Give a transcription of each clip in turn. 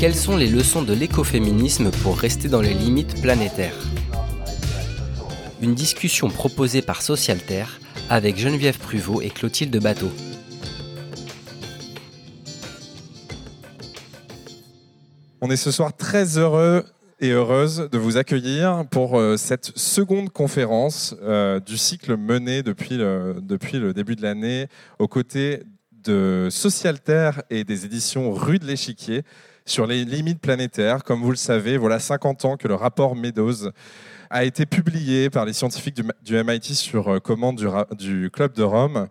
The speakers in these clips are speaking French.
Quelles sont les leçons de l'écoféminisme pour rester dans les limites planétaires Une discussion proposée par Socialter avec Geneviève Pruvot et Clotilde Bateau. On est ce soir très heureux et heureuse de vous accueillir pour euh, cette seconde conférence euh, du cycle mené depuis le, début de l'année aux côtés de Socialter et des éditions Rue de l'Échiquier sur les limites planétaires. Comme vous le savez, voilà 50 ans que le rapport Meadows a été publié par les scientifiques du, MIT sur euh, commande du, du Club de Rome.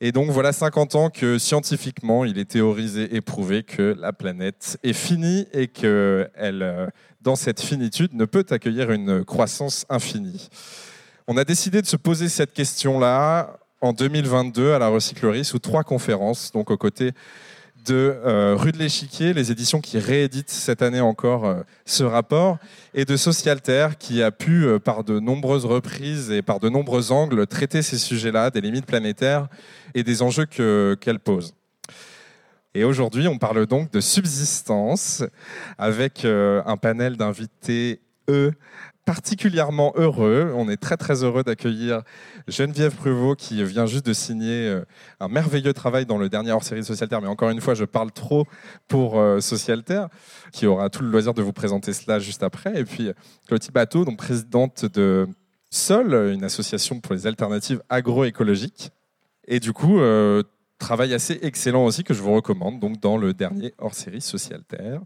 Et donc voilà 50 ans que scientifiquement, il est théorisé et prouvé que la planète est finie et qu'elle, dans cette finitude, ne peut accueillir une croissance infinie. On a décidé de se poser cette question-là en 2022 à la recyclerie sous trois conférences, donc aux côtés de euh, Rue de l'Échiquier, les éditions qui rééditent cette année encore euh, ce rapport, et de Socialter, qui a pu, euh, par de nombreuses reprises et par de nombreux angles, traiter ces sujets-là, des limites planétaires et des enjeux qu'elles posent. Et aujourd'hui, on parle donc de subsistance avec un panel d'invités, eux, particulièrement heureux. On est très très heureux d'accueillir Geneviève Pruvot qui vient juste de signer euh, un merveilleux travail dans le dernier hors-série Socialter. Mais encore une fois, je parle trop pour euh, Socialter, qui aura tout le loisir de vous présenter cela juste après. Et puis Clotilde Bateau, donc présidente de SOL, une association pour les alternatives agroécologiques. Et du coup, euh, travail assez excellent aussi que je vous recommande donc dans le dernier hors-série Socialter.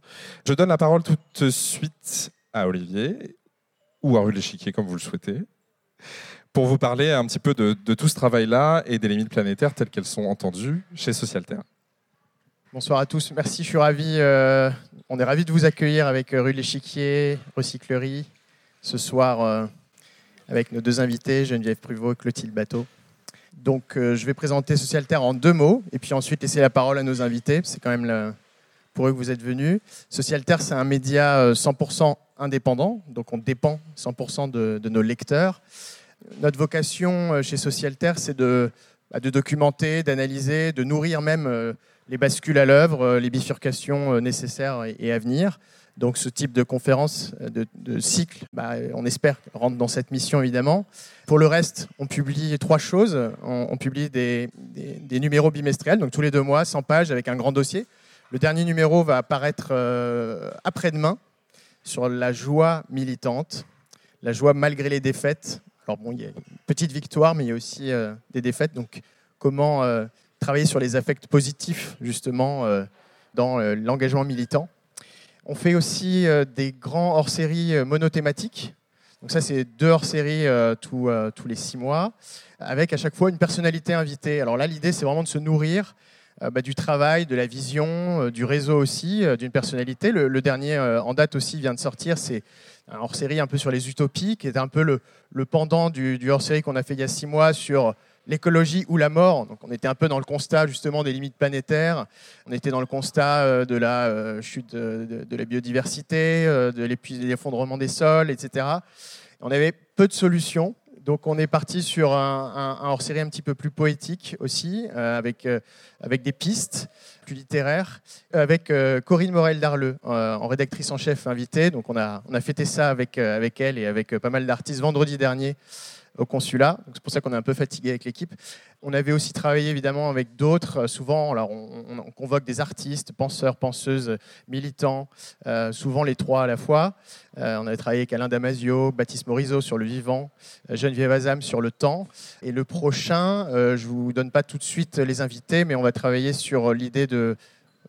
Je donne la parole tout de suite à Olivier ou à rue de l'échiquier, comme vous le souhaitez, pour vous parler un petit peu de, tout ce travail-là et des limites planétaires telles qu'elles sont entendues chez Socialter. Bonsoir à tous, merci, je suis ravi, euh, on est ravi de vous accueillir avec euh, rue de l'échiquier, recyclerie, ce soir euh, avec nos deux invités, Geneviève Pruvot et Clotilde Bateau. Donc je vais présenter Socialter en deux mots et puis ensuite laisser la parole à nos invités, c'est quand même le, pour eux que vous êtes venus. Socialter, c'est un média 100% indépendant, donc on dépend 100% de, nos lecteurs. Notre vocation euh, chez Socialter, c'est de, bah, de, documenter, d'analyser, de nourrir même euh, les bascules à l'œuvre, euh, les bifurcations nécessaires et, à venir. Donc ce type de conférence, de, cycle, bah, on espère rentre dans cette mission évidemment. Pour le reste, on publie trois choses. On, publie des, numéros bimestriels, donc tous les deux mois, 100 pages avec un grand dossier. Le dernier numéro va apparaître après-demain sur la joie militante, la joie malgré les défaites. Alors bon, il y a une petite victoire, mais il y a aussi euh, des défaites. Donc, comment euh, travailler sur les affects positifs, justement, euh, dans l'engagement militant? On fait aussi des grands hors-séries monothématiques. Donc ça, c'est deux hors-séries tous, tous les six mois, avec à chaque fois une personnalité invitée. Alors là, l'idée, c'est vraiment de se nourrir euh, bah, du travail, de la vision, euh, du réseau aussi, euh, d'une personnalité. Le, dernier en date aussi vient de sortir, c'est un hors-série un peu sur les utopies, qui est un peu le, pendant du, hors-série qu'on a fait il y a six mois sur l'écologie ou la mort. Donc on était un peu dans le constat justement des limites planétaires, on était dans le constat de la chute de, la biodiversité, de l'effondrement des sols, etc. On avait peu de solutions. Donc on est parti sur un, hors-série un petit peu plus poétique aussi, euh, avec, euh, avec des pistes plus littéraires, avec euh, Corinne Morel-Darleux, en rédactrice en chef invitée. Donc on a, on a fêté ça avec, avec elle et avec pas mal d'artistes vendredi dernier au consulat. C'est pour ça qu'on est un peu fatigué avec l'équipe. On avait aussi travaillé évidemment avec d'autres. Euh, souvent, alors on, convoque des artistes, penseurs, penseuses, militants, euh, souvent les trois à la fois. Euh, on avait travaillé avec Alain Damasio, Baptiste Morisot sur le vivant, Geneviève Azam sur le temps. Et le prochain, je ne vous donne pas tout de suite les invités, mais on va travailler sur l'idée de,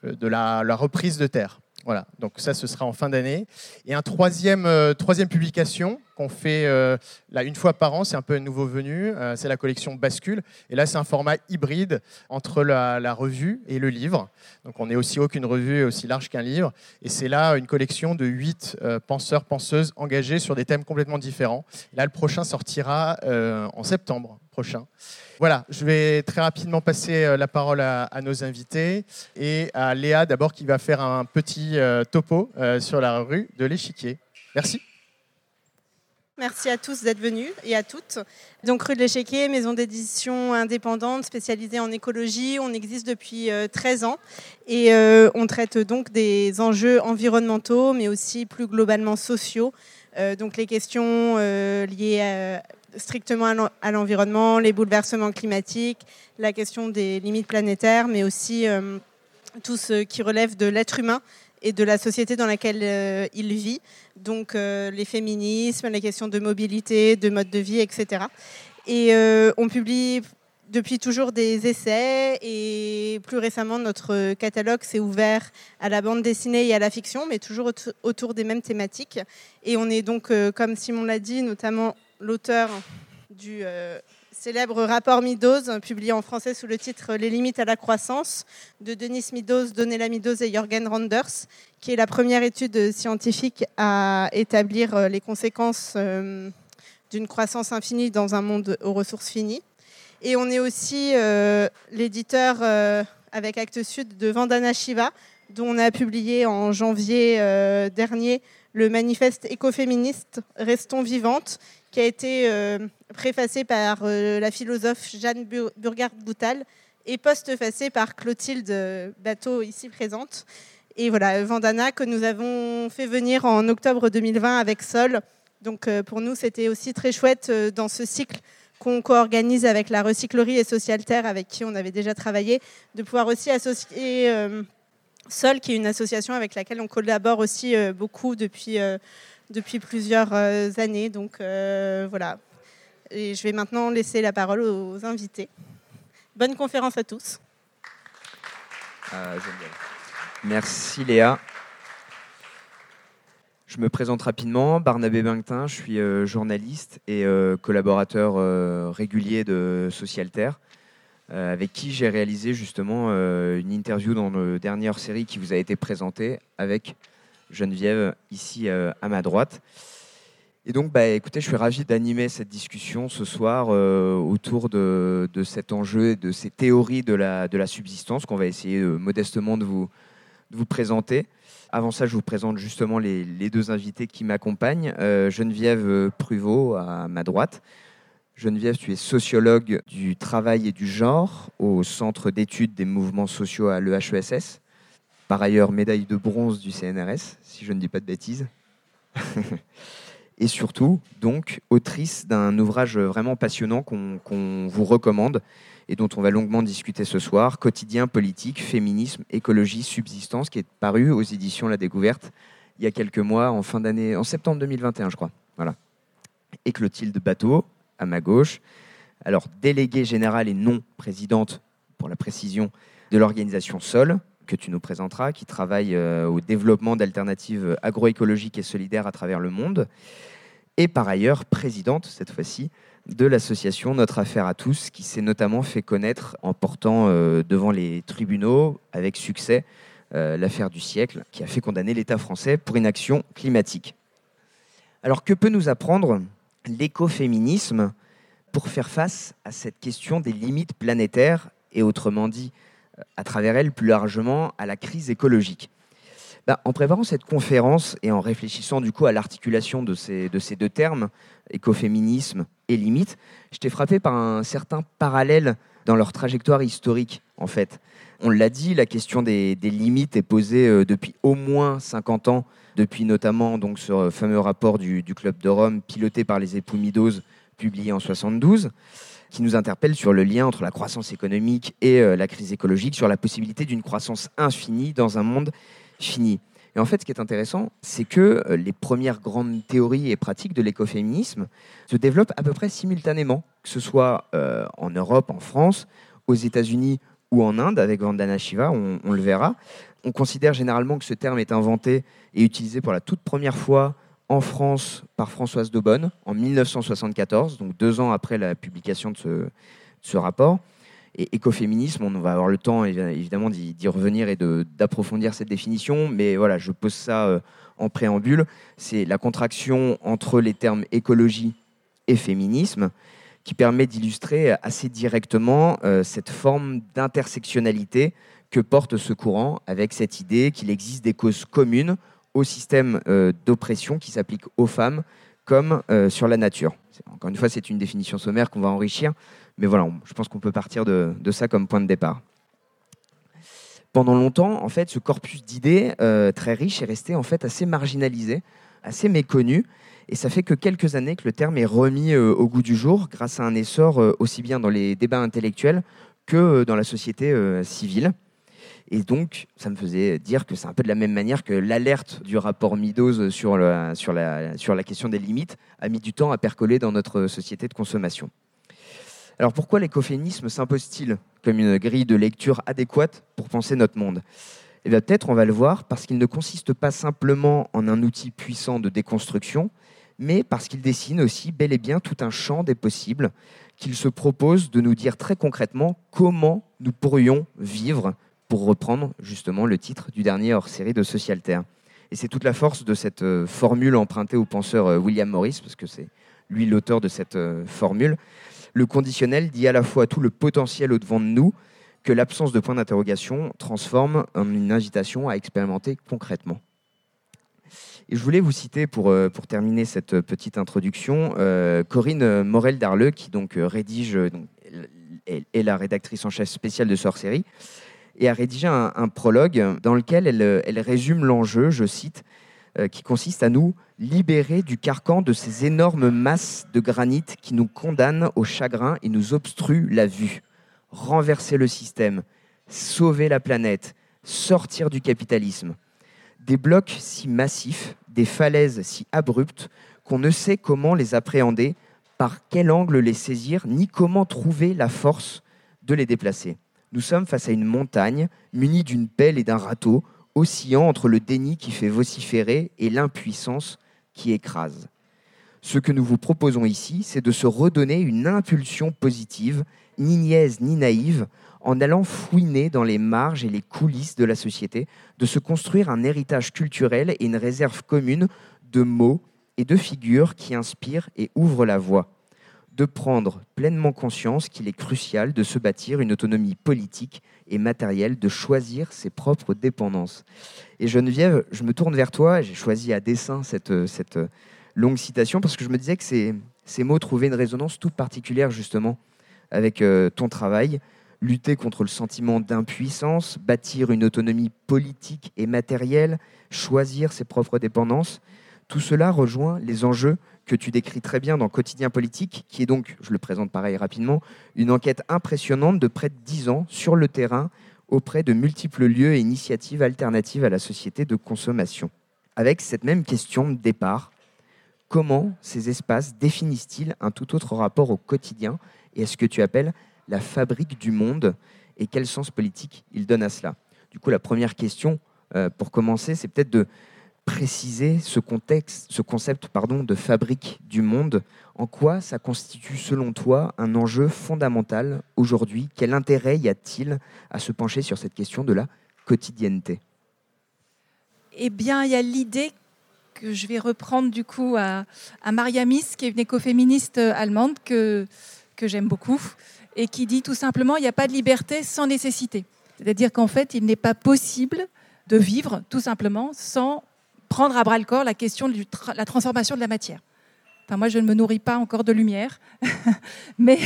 la reprise de terre. Voilà, donc ça, ce sera en fin d'année. Et un troisième, troisième publication, qu'on fait euh, là une fois par an. C'est un peu un nouveau venu. Euh, c'est la collection Bascule. Et là, c'est un format hybride entre la, revue et le livre. Donc, on est aussi haut qu'une revue et aussi large qu'un livre. Et c'est là une collection de huit penseurs, penseuses engagés sur des thèmes complètement différents. Là, le prochain sortira en septembre prochain. Voilà, je vais très rapidement passer la parole à, nos invités et à Léa d'abord qui va faire un petit topo sur la rue de l'échiquier. Merci. Merci à tous d'être venus et à toutes. Donc Rue de l'Échiquier, maison d'édition indépendante spécialisée en écologie. On existe depuis 13 euh, ans et euh, on traite donc des enjeux environnementaux mais aussi plus globalement sociaux. Euh, donc les questions liées strictement à l'environnement, les bouleversements climatiques, la question des limites planétaires mais aussi tout ce qui relève de l'être humain et de la société dans laquelle euh, il vit, donc euh, les féminismes, les questions de mobilité, de mode de vie, etc. Et euh, on publie depuis toujours des essais et plus récemment notre catalogue s'est ouvert à la bande dessinée et à la fiction, mais toujours autour des mêmes thématiques. Et on est donc, comme Simon l'a dit, notamment l'auteur du célèbre rapport Meadows, publié en français sous le titre Les limites à la croissance, de Denis Meadows, Donella Meadows et Jorgen Randers, qui est la première étude scientifique à établir euh, les conséquences euh, d'une croissance infinie dans un monde aux ressources finies. Et on est aussi euh, l'éditeur avec Actes Sud de Vandana Shiva, dont on a publié en janvier dernier le manifeste écoféministe Restons vivantes, qui a été euh, préfacé par euh, la philosophe Jeanne Burgard-Boutal et postfacé par Clotilde Bateau, ici présente. Et voilà, Vandana, que nous avons fait venir en octobre 2020 avec Sol. Donc euh, pour nous, c'était aussi très chouette dans ce cycle qu'on co-organise avec la recyclerie et Social Terre, avec qui on avait déjà travaillé, de pouvoir aussi associer Sol, qui est une association avec laquelle on collabore aussi beaucoup depuis depuis plusieurs euh, années. Donc euh, voilà. Et je vais maintenant laisser la parole aux invités. Bonne conférence à tous. Euh, Merci Léa. Je me présente rapidement, Barnabé Bingtin, je suis journaliste et collaborateur régulier de Socialterre, avec qui j'ai réalisé justement une interview dans la dernière série qui vous a été présentée avec Geneviève, ici euh, à ma droite. Et donc, bah, écoutez, je suis ravi d'animer cette discussion ce soir euh, autour de, cet enjeu et de ces théories de la, de la subsistance qu'on va essayer euh, modestement de vous, de vous présenter. Avant ça, je vous présente justement les, deux invités qui m'accompagnent. Geneviève Pruvot à ma droite. Geneviève, tu es sociologue du travail et du genre au Centre d'études des mouvements sociaux à l'EHESS par ailleurs médaille de bronze du CNRS, si je ne dis pas de bêtises. et surtout, donc, autrice d'un ouvrage vraiment passionnant qu'on vous recommande et dont on va longuement discuter ce soir, Quotidien politique, féminisme, écologie, subsistance, qui est paru aux éditions La Découverte il y a quelques mois, en fin d'année, en septembre 2021, je crois. Et Clotilde Bateau, à ma gauche. Alors, déléguée générale et non présidente, pour la précision, de l'organisation SOL, que tu nous présenteras, qui travaille euh, au développement d'alternatives agroécologiques et solidaires à travers le monde, et par ailleurs présidente, cette fois-ci, de l'association Notre Affaire à tous, qui s'est notamment fait connaître en portant euh, devant les tribunaux, avec succès, euh, l'affaire du siècle, qui a fait condamner l'État français pour inaction climatique. Alors que peut nous apprendre l'écoféminisme pour faire face à cette question des limites planétaires et autrement dit à travers elle plus largement à la crise écologique. Bah, en préparant cette conférence et en réfléchissant du coup à l'articulation de ces, de ces deux termes, écoféminisme et limite, j'étais frappé par un certain parallèle dans leur trajectoire historique en fait. On l'a dit, la question des, limites est posée euh, depuis au moins 50 ans, depuis notamment donc, ce fameux rapport du, du Club de Rome piloté par les époux Midos, publié en 72 qui nous interpelle sur le lien entre la croissance économique et euh, la crise écologique, sur la possibilité d'une croissance infinie dans un monde fini. Et en fait, ce qui est intéressant, c'est que euh, les premières grandes théories et pratiques de l'écoféminisme se développent à peu près simultanément, que ce soit euh, en Europe, en France, aux États-Unis ou en Inde, avec Vandana Shiva, on, on, le verra. On considère généralement que ce terme est inventé et utilisé pour la toute première fois en France par Françoise Daubonne en 1974, donc deux ans après la publication de ce, rapport. Et écoféminisme, on va avoir le temps évidemment d'y revenir et d'approfondir cette définition, mais voilà, je pose ça euh, en préambule. C'est la contraction entre les termes écologie et féminisme qui permet d'illustrer assez directement euh, cette forme d'intersectionnalité que porte ce courant avec cette idée qu'il existe des causes communes au système euh, d'oppression qui s'applique aux femmes comme sur la nature. Encore une fois, c'est une définition sommaire qu'on va enrichir, mais voilà, je pense qu'on peut partir de, ça comme point de départ. Pendant longtemps, en fait, ce corpus d'idées euh, très riche est resté en fait assez marginalisé, assez méconnu, et ça fait que quelques années que le terme est remis euh, au goût du jour grâce à un essor euh, aussi bien dans les débats intellectuels que dans la société civile. Et donc, ça me faisait dire que c'est un peu de la même manière que l'alerte du rapport Meadows sur, la, la question des limites a mis du temps à percoler dans notre société de consommation. Alors pourquoi l'écoféminisme s'impose-t-il comme une grille de lecture adéquate pour penser notre monde? Eh bien peut-être on va le voir parce qu'il ne consiste pas simplement en un outil puissant de déconstruction, mais parce qu'il dessine aussi bel et bien tout un champ des possibles, qu'il se propose de nous dire très concrètement comment nous pourrions vivre, pour reprendre justement le titre du dernier hors-série de Socialterre. Et c'est toute la force de cette euh, formule empruntée au penseur euh, William Morris, parce que c'est lui l'auteur de cette euh, formule, le conditionnel dit à la fois tout le potentiel au-devant de nous que l'absence de point d'interrogation transforme en une invitation à expérimenter concrètement. Et je voulais vous citer pour, pour terminer cette petite introduction Corinne Morel-Darleux, qui donc rédige, est, la rédactrice en chef spéciale de Sorcerie, et a rédigé un, prologue dans lequel elle, elle résume l'enjeu, je cite, qui consiste à nous libérer du carcan de ces énormes masses de granit qui nous condamnent au chagrin et nous obstruent la vue. Renverser le système, sauver la planète, sortir du capitalisme. Des blocs si massifs, des falaises si abruptes qu'on ne sait comment les appréhender, par quel angle les saisir, ni comment trouver la force de les déplacer. Nous sommes face à une montagne munie d'une pelle et d'un râteau, oscillant entre le déni qui fait vociférer et l'impuissance qui écrase. Ce que nous vous proposons ici, c'est de se redonner une impulsion positive, ni niaise ni naïve, en allant fouiner dans les marges et les coulisses de la société, de se construire un héritage culturel et une réserve commune de mots et de figures qui inspirent et ouvrent la voie, de prendre pleinement conscience qu'il est crucial de se bâtir une autonomie politique et matérielle, de choisir ses propres dépendances. Et Geneviève, je me tourne vers toi, j'ai choisi à dessein cette, cette longue citation parce que je me disais que ces, ces mots trouvaient une résonance toute particulière justement avec euh, ton travail. Lutter contre le sentiment d'impuissance, bâtir une autonomie politique et matérielle, choisir ses propres dépendances, tout cela rejoint les enjeux que tu décris très bien dans Quotidien politique, qui est donc, je le présente pareil rapidement, une enquête impressionnante de près de 10 ans sur le terrain auprès de multiples lieux et initiatives alternatives à la société de consommation. Avec cette même question de départ, comment ces espaces définissent-ils un tout autre rapport au quotidien et à ce que tu appelles la fabrique du monde et quel sens politique ils donnent à cela? Du coup, la première question, euh, pour commencer, c'est peut-être de préciser ce, contexte, ce concept pardon, de fabrique du monde. En quoi ça constitue, selon toi, un enjeu fondamental aujourd'hui? Quel intérêt y a-t-il à se pencher sur cette question de la quotidienneté? Eh bien, il y a l'idée que je vais reprendre du coup à, à Maria Miss, qui est une écoféministe allemande que, que j'aime beaucoup, et qui dit tout simplement il n'y a pas de liberté sans nécessité. C'est-à-dire qu'en fait, il n'est pas possible de vivre tout simplement sans prendre à bras le corps la question de la transformation de la matière. Moi, je ne me nourris pas encore de lumière. Mais,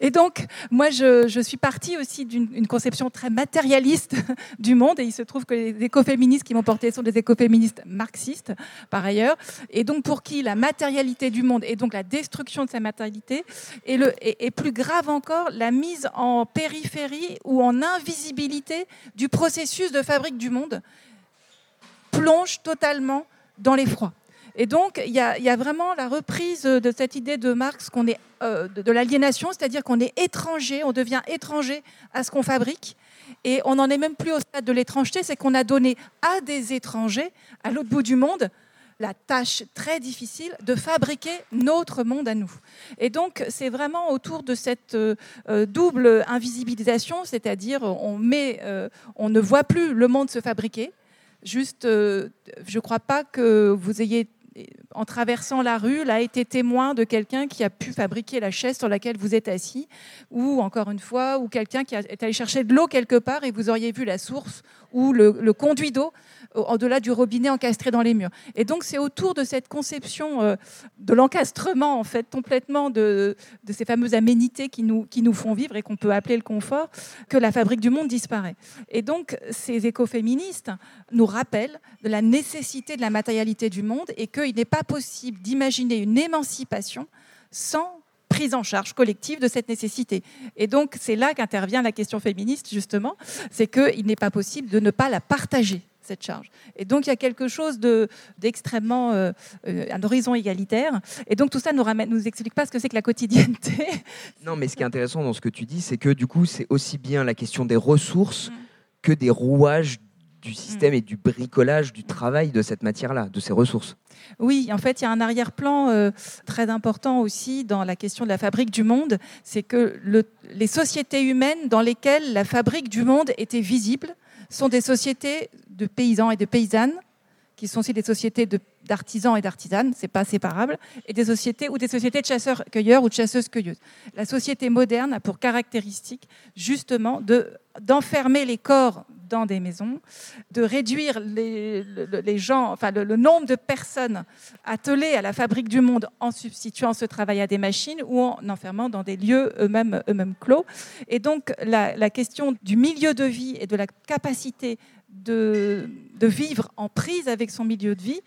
et donc, moi, je, suis partie aussi d'une conception très matérialiste du monde. Et il se trouve que les écoféministes qui m'ont porté sont des écoféministes marxistes, par ailleurs. Et donc, pour qui la matérialité du monde et donc la destruction de sa matérialité est, est plus grave encore la mise en périphérie ou en invisibilité du processus de fabrique du monde plonge totalement dans l'effroi. Et donc, il y, a vraiment la reprise de cette idée de Marx qu'on est euh, de, l'aliénation, c'est-à-dire qu'on est étranger, on devient étranger à ce qu'on fabrique. Et on n'en est même plus au stade de l'étrangeté, c'est qu'on a donné à des étrangers, à l'autre bout du monde, la tâche très difficile de fabriquer notre monde à nous. Et donc, c'est vraiment autour de cette euh, euh, double invisibilisation, c'est-à-dire on, met, on ne voit plus le monde se fabriquer. Juste, je ne crois pas que vous ayez en traversant la rue, là, été témoin de quelqu'un qui a pu fabriquer la chaise sur laquelle vous êtes assis, ou encore une fois, ou quelqu'un qui est allé chercher de l'eau quelque part et vous auriez vu la source ou le, conduit d'eau au-delà du robinet encastré dans les murs. Et donc c'est autour de cette conception euh, de l'encastrement en fait complètement de, de, ces fameuses aménités qui nous, qui nous font vivre et qu'on peut appeler le confort que la fabrique du monde disparaît. Et donc ces écoféministes nous rappellent de la nécessité de la matérialité du monde et qu'il n'est pas possible d'imaginer une émancipation sans prise en charge collective de cette nécessité. Et donc, c'est là qu'intervient la question féministe, justement, c'est qu'il n'est pas possible de ne pas la partager cette charge. Et donc il y a quelque chose d'extrêmement euh, euh, un horizon égalitaire. Et donc tout ça nous ramène, nous explique pas ce que c'est que la quotidienneté. Non, mais ce qui est intéressant dans ce que tu dis, c'est que du coup c'est aussi bien la question des ressources mm. que des rouages du système mm. et du bricolage du travail de cette matière-là, de ces ressources. Oui, en fait, il y a un arrière-plan euh, très important aussi dans la question de la fabrique du monde, c'est que les sociétés humaines dans lesquelles la fabrique du monde était visible sont des sociétés de paysans et de paysannes, qui sont aussi des sociétés d'artisans et d'artisanes, c'est pas séparable, et des sociétés ou des sociétés de chasseurs-cueilleurs ou de chasseuses-cueilleuses. La société moderne a pour caractéristique justement d'enfermer les corps dans des maisons, de réduire les, gens, enfin le, nombre de personnes attelées à la fabrique du monde en substituant ce travail à des machines ou en enfermant dans des lieux eux-mêmes eux clos. Et donc la, question du milieu de vie et de la capacité de, de, vivre en prise avec son milieu de vie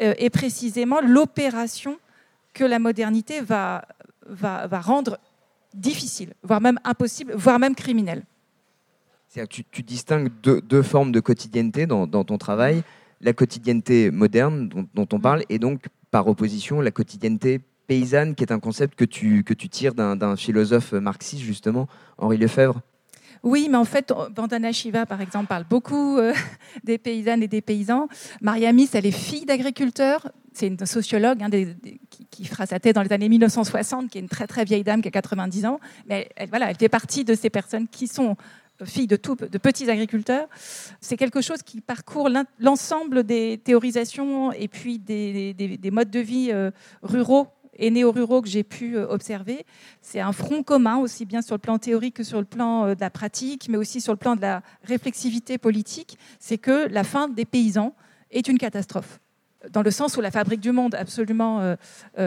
euh, est précisément l'opération que la modernité va, va, va rendre difficile, voire même impossible, voire même criminelle. Tu, tu, distingues deux, formes de quotidienneté dans, ton travail. La quotidienneté moderne dont, on parle et donc par opposition la quotidienneté paysanne qui est un concept que tu, que tu tires d'un philosophe marxiste justement, Henri Lefebvre. Oui, mais en fait, Vandana Shiva, par exemple, parle beaucoup euh, des paysannes et des paysans. Mariamis, elle est fille d'agriculteur. C'est une sociologue hein, qui, fera sa thèse dans les années 1960, qui est une très très vieille dame qui a 90 ans. Mais elle, voilà, elle fait partie de ces personnes qui sont filles de, tout, de petits agriculteurs. C'est quelque chose qui parcourt l'ensemble des théorisations et puis des, modes de vie euh, ruraux et néo-ruraux que j'ai pu euh, observer. C'est un front commun, aussi bien sur le plan théorique que sur le plan euh, de la pratique, mais aussi sur le plan de la réflexivité politique. C'est que la fin des paysans est une catastrophe dans le sens où la fabrique du monde absolument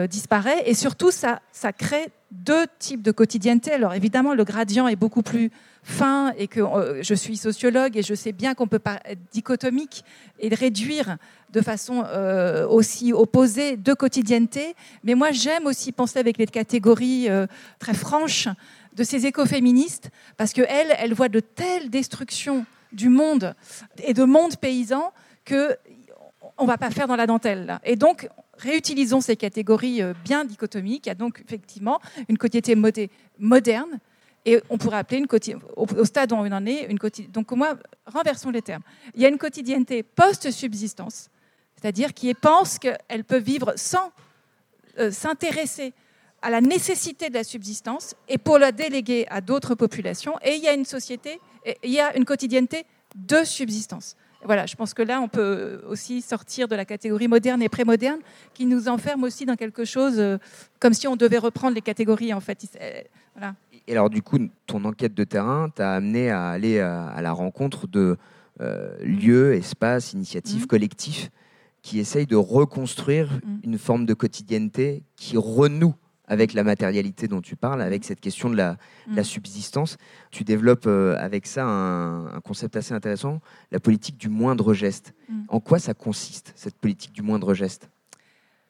disparaît. Et surtout, ça, ça crée deux types de quotidienneté. Alors évidemment, le gradient est beaucoup plus fin et que euh, je suis sociologue et je sais bien qu'on peut pas être dichotomique et réduire de façon euh, aussi opposée deux quotidiennetés. Mais moi, j'aime aussi penser avec les catégories euh, très franches de ces écoféministes parce qu'elles, elles voient de telles destructions du monde et de monde paysan que on va pas faire dans la dentelle. Et donc, réutilisons ces catégories bien dichotomiques. Il y a donc effectivement une quotidienneté moderne et on pourrait appeler une au, stade où on en est, une quotidienne. Donc, moi, renversons les termes. Il y a une quotidienneté post-subsistance, c'est-à-dire qui pense qu'elle peut vivre sans euh, s'intéresser à la nécessité de la subsistance et pour la déléguer à d'autres populations. Et il y a une société, il y a une quotidienneté de subsistance. Voilà, je pense que là, on peut aussi sortir de la catégorie moderne et pré-moderne, qui nous enferme aussi dans quelque chose euh, comme si on devait reprendre les catégories, en fait. Euh, voilà. Et alors, du coup, ton enquête de terrain t'a amené à aller à, la rencontre de euh, lieux, espaces, initiatives, mmh. collectifs qui essayent de reconstruire mmh. une forme de quotidienneté qui renoue avec la matérialité dont tu parles, avec cette question de la, mmh. subsistance. Tu développes euh, avec ça un, concept assez intéressant, la politique du moindre geste. En quoi ça consiste, cette politique du moindre geste?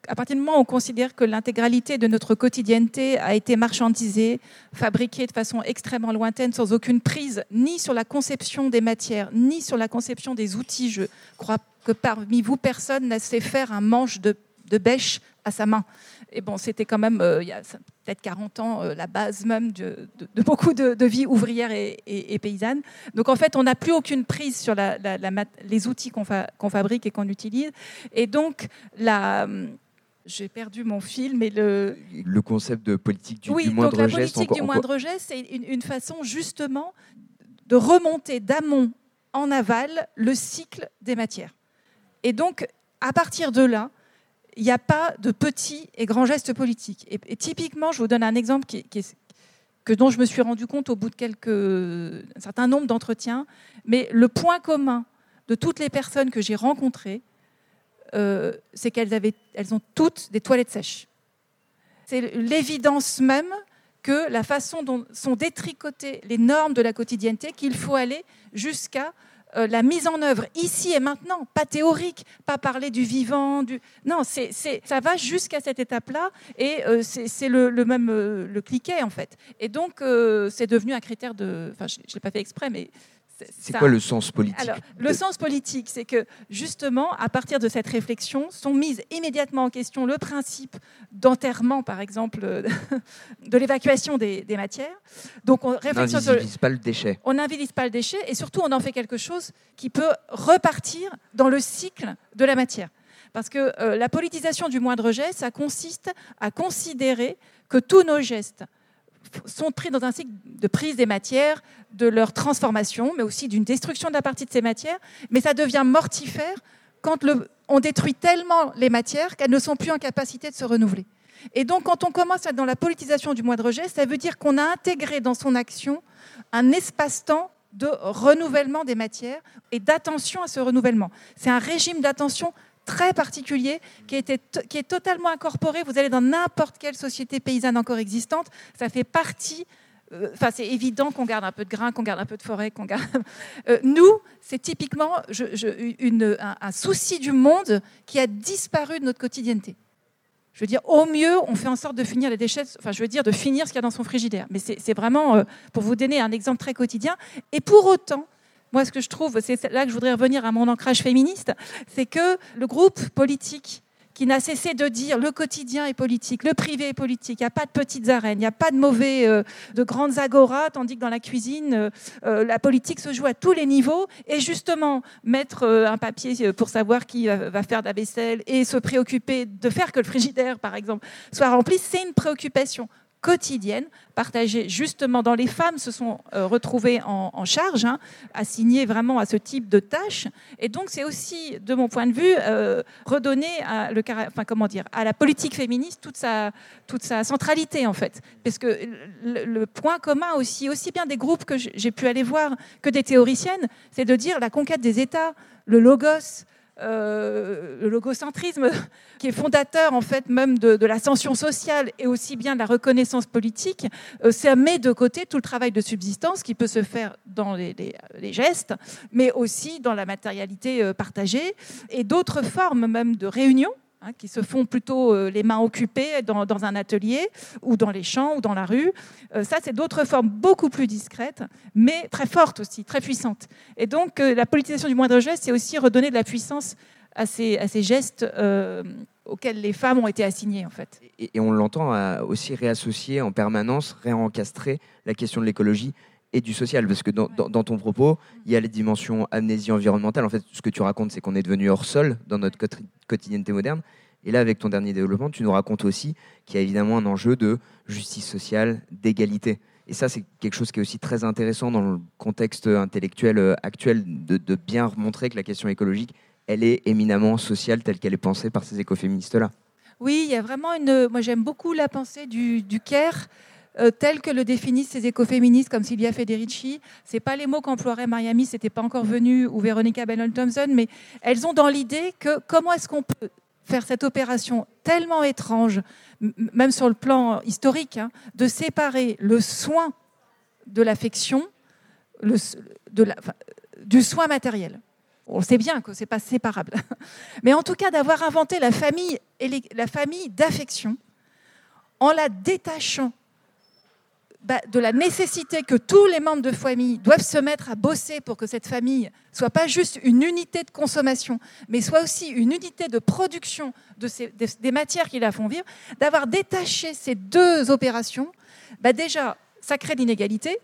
À partir du moment où on considère que l'intégralité de notre quotidienneté a été marchandisée, fabriquée de façon extrêmement lointaine, sans aucune prise ni sur la conception des matières, ni sur la conception des outils, je crois que parmi vous, personne n'a sait faire un manche de, de bêche à sa main. Et bon, c'était quand même, euh, il y a peut-être 40 ans, euh, la base même de, beaucoup de, vie ouvrière et, paysanne. Donc en fait, on n'a plus aucune prise sur les outils qu'on fabrique et qu'on utilise. Et donc, la j'ai perdu mon fil, mais le... Le concept de politique du, oui, du moindre donc la geste. politique du moindre geste, c'est une, façon justement de remonter d'amont en aval le cycle des matières. Et donc, à partir de là, il n'y a pas de petits et grands gestes politiques. Et, typiquement, je vous donne un exemple que dont je me suis rendu compte au bout de quelques, un certain nombre d'entretiens. Mais le point commun de toutes les personnes que j'ai rencontrées, euh, c'est qu'elles avaient, elles ont toutes des toilettes sèches. C'est l'évidence même que la façon dont sont détricotées les normes de la quotidienneté, qu'il faut aller jusqu'à euh, la mise en œuvre ici et maintenant, pas théorique, pas parler du vivant, du non, ça va jusqu'à cette étape-là et euh, c'est, le, même le cliquet en fait. Et donc c'est devenu un critère de, enfin je, ne l'ai pas fait exprès, mais c'est quoi le sens politique Alors, Le sens politique, c'est que justement, à partir de cette réflexion, sont mises immédiatement en question le principe d'enterrement, par exemple, de l'évacuation des, matières. Donc, on n'invisibilise pas le déchet. On n'invisibilise pas le déchet et surtout, on en fait quelque chose qui peut repartir dans le cycle de la matière. Parce que euh, la politisation du moindre geste, ça consiste à considérer que tous nos gestes, sont pris dans un cycle de prise des matières, de leur transformation, mais aussi d'une destruction de la partie de ces matières. Mais ça devient mortifère quand on détruit tellement les matières qu'elles ne sont plus en capacité de se renouveler. Et donc, quand on commence dans la politisation du moindre geste, ça veut dire qu'on a intégré dans son action un espace-temps de renouvellement des matières et d'attention à ce renouvellement. C'est un régime d'attention très particulier qui, qui est totalement incorporé. Vous allez dans n'importe quelle société paysanne encore existante, ça fait partie. Euh, enfin, c'est évident qu'on garde un peu de grain, qu'on garde un peu de forêt, qu'on garde. Euh, nous, c'est typiquement un, souci du monde qui a disparu de notre quotidienneté. Je veux dire, au mieux, on fait en sorte de finir les déchets, enfin, je veux dire, de finir ce qu'il y a dans son frigidaire. Mais c'est vraiment, euh, pour vous donner un exemple très quotidien. Et pour autant, moi, ce que je trouve, c'est là que je voudrais revenir à mon ancrage féministe, c'est que le groupe politique qui n'a cessé de dire le quotidien est politique, le privé est politique, il n'y a pas de petites arènes, il n'y a pas de mauvais, euh, de grandes agoras, tandis que dans la cuisine, euh, euh, la politique se joue à tous les niveaux. Et justement, mettre un papier pour savoir qui va faire de la vaisselle et se préoccuper de faire que le frigidaire, par exemple, soit rempli, c'est une préoccupation quotidienne, partagée justement dans les femmes se sont euh, retrouvées en, charge, hein, assignées vraiment à ce type de tâches. Et donc c'est aussi, de mon point de vue, euh, redonner à, le, comment dire, à la politique féministe toute sa, toute sa centralité en fait. Parce que le, le point commun aussi, aussi bien des groupes que j'ai pu aller voir que des théoriciennes, c'est de dire la conquête des États, le logos, euh, le logocentrisme, qui est fondateur en fait même de, l'ascension sociale et aussi bien de la reconnaissance politique, euh, ça met de côté tout le travail de subsistance qui peut se faire dans les, les gestes, mais aussi dans la matérialité euh, partagée et d'autres formes même de réunion Hein, qui se font plutôt euh, les mains occupées dans, un atelier ou dans les champs ou dans la rue. Euh, ça, c'est d'autres formes beaucoup plus discrètes, mais très fortes aussi, très puissantes. Et donc, euh, la politisation du moindre geste, c'est aussi redonner de la puissance à ces, à ces gestes auxquels les femmes ont été assignées, en fait. Et, on l'entend aussi réassocier en permanence, réencastrer la question de l'écologie et du social, parce que dans, dans, ton propos, il y a les dimensions amnésie environnementale. En fait, ce que tu racontes, c'est qu'on est devenu hors sol dans notre quotidienneté moderne. Et là, avec ton dernier développement, tu nous racontes aussi qu'il y a évidemment un enjeu de justice sociale, d'égalité. Et ça, c'est quelque chose qui est aussi très intéressant dans le contexte intellectuel euh, actuel, de, de bien montrer que la question écologique, elle est éminemment sociale telle qu'elle est pensée par ces écoféministes-là. Oui, il y a vraiment une. Moi, j'aime beaucoup la pensée du, du CARE euh, que le définissent ces écoféministes comme Silvia Federici. Ce pas les mots qu'emploierait Mariami, c'était pas encore venu, ou Veronica Bellon-Thompson, mais elles ont dans l'idée que comment est-ce qu'on peut faire cette opération tellement étrange, même sur le plan historique, hein, de séparer le soin de l'affection du soin matériel. On sait bien que ce n'est pas séparable. Mais en tout cas, d'avoir inventé la famille, la famille d'affection en la détachant bah, de la nécessité que tous les membres de famille doivent se mettre à bosser pour que cette famille soit pas juste une unité de consommation, mais soit aussi une unité de production des, matières qui la font vivre, d'avoir détaché ces deux opérations, bah déjà, ça crée l'inégalité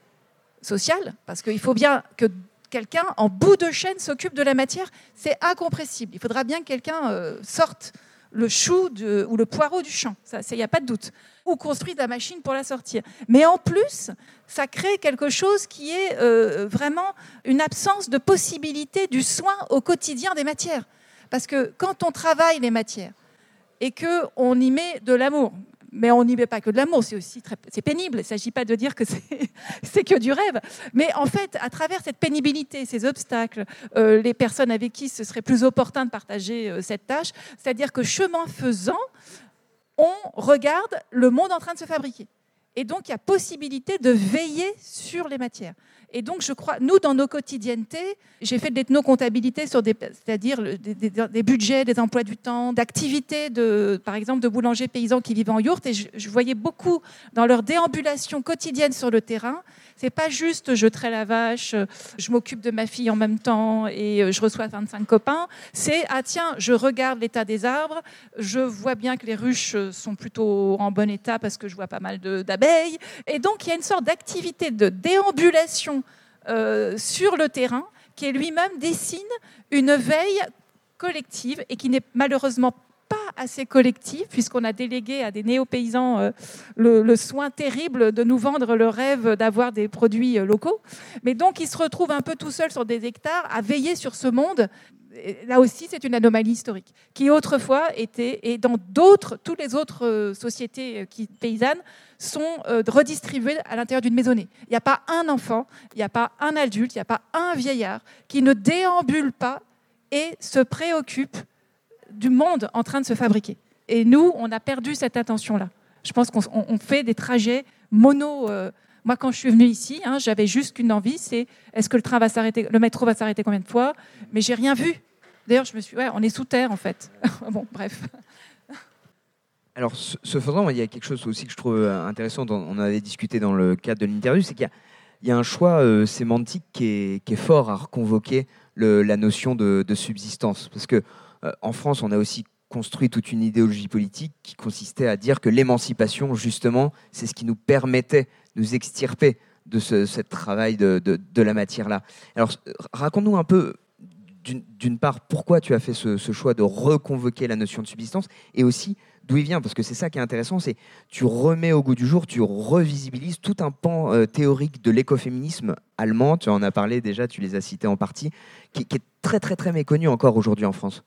sociale, parce qu'il faut bien que quelqu'un en bout de chaîne s'occupe de la matière, c'est incompressible. Il faudra bien que quelqu'un euh, sorte le chou ou le poireau du champ, il n'y a pas de doute, ou construise la machine pour la sortir. Mais en plus, ça crée quelque chose qui est euh, vraiment une absence de possibilité du soin au quotidien des matières. Parce que quand on travaille les matières et qu'on y met de l'amour, mais on n'y met pas que de l'amour, c'est aussi très, c'est pénible. Il ne s'agit pas de dire que c'est, que du rêve. Mais en fait, à travers cette pénibilité, ces obstacles, euh, les personnes avec qui ce serait plus opportun de partager euh, cette tâche, c'est-à-dire que chemin faisant, on regarde le monde en train de se fabriquer. Et donc, il y a possibilité de veiller sur les matières. Et donc, je crois, nous, dans nos quotidiennetés, j'ai fait de l'ethnocomptabilité sur des, c'est-à-dire des, budgets, des emplois du temps, d'activités, de, par exemple, de boulangers paysans qui vivent en yourte. Et je, voyais beaucoup dans leur déambulation quotidienne sur le terrain. C'est pas juste je traite la vache, je m'occupe de ma fille en même temps et euh, je reçois 25 copains. C'est ah tiens, je regarde l'état des arbres, je vois bien que les ruches sont plutôt en bon état parce que je vois pas mal d'abeilles. Et donc il y a une sorte d'activité de déambulation euh, sur le terrain qui lui-même dessine une veille collective et qui n'est malheureusement pas assez collective, puisqu'on a délégué à des néo-paysans euh, le, soin terrible de nous vendre le rêve d'avoir des produits euh, locaux. Mais donc, ils se retrouvent un peu tout seuls sur des hectares à veiller sur ce monde. là aussi, c'est une anomalie historique, qui autrefois était, et dans d'autres, toutes les autres sociétés qui, paysannes, sont euh, redistribués à l'intérieur d'une maisonnée. Il n'y a pas un enfant, il n'y a pas un adulte, il n'y a pas un vieillard qui ne déambule pas et se préoccupe du monde en train de se fabriquer. Et nous, on a perdu cette attention-là. Je pense qu'on fait des trajets mono. Euh, moi, quand je suis venue ici, hein, j'avais juste qu'une envie, c'est est-ce que le train va s'arrêter, le métro va s'arrêter combien de fois? Mais j'ai rien vu. D'ailleurs, je me suis, ouais, on est sous terre en fait. bon, bref. Alors, ce, faisant, il y a quelque chose aussi que je trouve euh, intéressant, on avait discuté dans le cadre de l'interview, c'est qu'il y, a un choix euh, sémantique qui est, fort à reconvoquer la notion de, subsistance. Parce que en France, on a aussi construit toute une idéologie politique qui consistait à dire que l'émancipation, justement, c'est ce qui nous permettait de nous extirper de ce, travail de, la matière-là. Alors, raconte-nous un peu d'une part, pourquoi tu as fait ce, choix de reconvoquer la notion de subsistance et aussi d'où il vient, parce que c'est ça qui est intéressant, c'est tu remets au goût du jour, tu revisibilises tout un pan euh, théorique de l'écoféminisme allemand, tu en as parlé déjà, tu les as cités en partie, qui, est très très très méconnu encore aujourd'hui en France.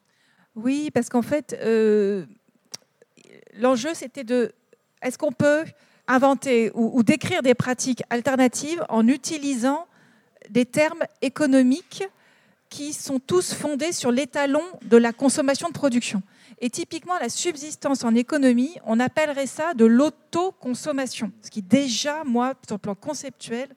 Oui, parce qu'en fait, euh, l'enjeu c'était de, est-ce qu'on peut inventer ou, décrire des pratiques alternatives en utilisant des termes économiques qui sont tous fondés sur l'étalon de la consommation de production. Et typiquement, la subsistance en économie, on appellerait ça de l'autoconsommation. Ce qui déjà, moi, sur le plan conceptuel,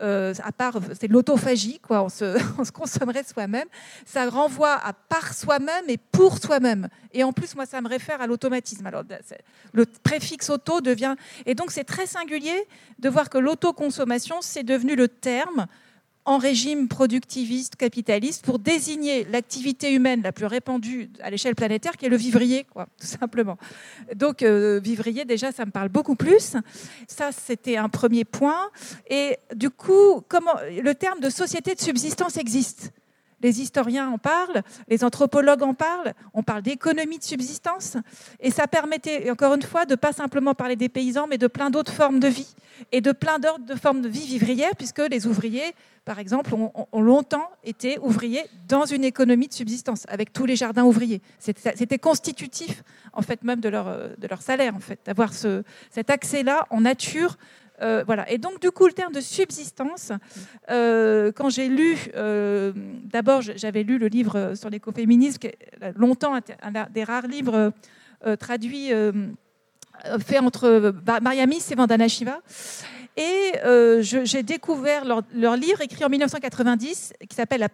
euh, à part, c'est l'autophagie, quoi, on se, on se consommerait soi-même. Ça renvoie à par soi-même et pour soi-même. Et en plus, moi, ça me réfère à l'automatisme. Alors, le préfixe auto devient. Et donc, c'est très singulier de voir que l'autoconsommation, c'est devenu le terme en régime productiviste, capitaliste, pour désigner l'activité humaine la plus répandue à l'échelle planétaire, qui est le vivrier, quoi, tout simplement. Donc, euh, vivrier, déjà, ça me parle beaucoup plus. Ça, c'était un premier point. Et du coup, comment, le terme de société de subsistance existe. Les historiens en parlent, les anthropologues en parlent, on parle d'économie de subsistance. Et ça permettait, encore une fois, de pas simplement parler des paysans, mais de plein d'autres formes de vie et de plein d'autres formes de vie vivrière, puisque les ouvriers, par exemple, ont, longtemps été ouvriers dans une économie de subsistance, avec tous les jardins ouvriers. C'était constitutif, en fait, même de leur, de leur salaire, en fait, d'avoir ce, cet accès-là en nature euh, voilà. Et donc, du coup, le terme de subsistance, euh, quand j'ai lu, euh, d'abord, j'avais lu le livre sur l'écoféminisme, qui est longtemps un des rares livres traduits, fait entre Mariamis et Vandana Shiva. Et j'ai découvert leur, livre écrit en 1990 qui s'appelle la,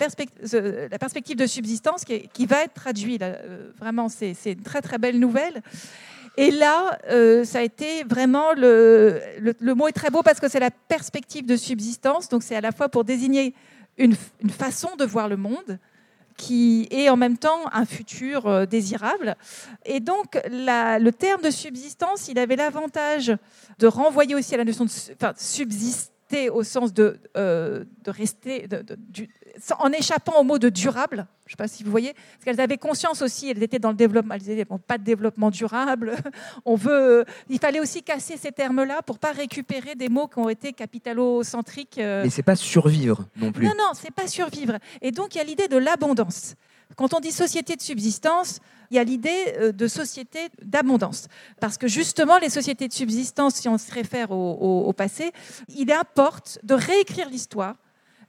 la, perspective de subsistance, qui, qui va être traduit. Là. vraiment, c'est une très très belle nouvelle. Et là, euh, ça a été vraiment le, le, mot est très beau parce que c'est la perspective de subsistance. Donc c'est à la fois pour désigner une, une, façon de voir le monde qui est en même temps un futur euh, désirable. Et donc le terme de subsistance, il avait l'avantage de renvoyer aussi à la notion de enfin, au sens de, euh, de rester, de, en échappant au mot de durable. Je ne sais pas si vous voyez, parce qu'elles avaient conscience aussi, elles étaient dans le développement, elles disaient bon, pas de développement durable. On veut, il fallait aussi casser ces termes-là pour pas récupérer des mots qui ont été capitalocentriques. Euh. Mais c'est pas survivre non plus. Non, non, c'est pas survivre. Et donc il y a l'idée de l'abondance. Quand on dit société de subsistance, il y a l'idée euh, de société d'abondance. Parce que justement, les sociétés de subsistance, si on se réfère au passé, il importe de réécrire l'histoire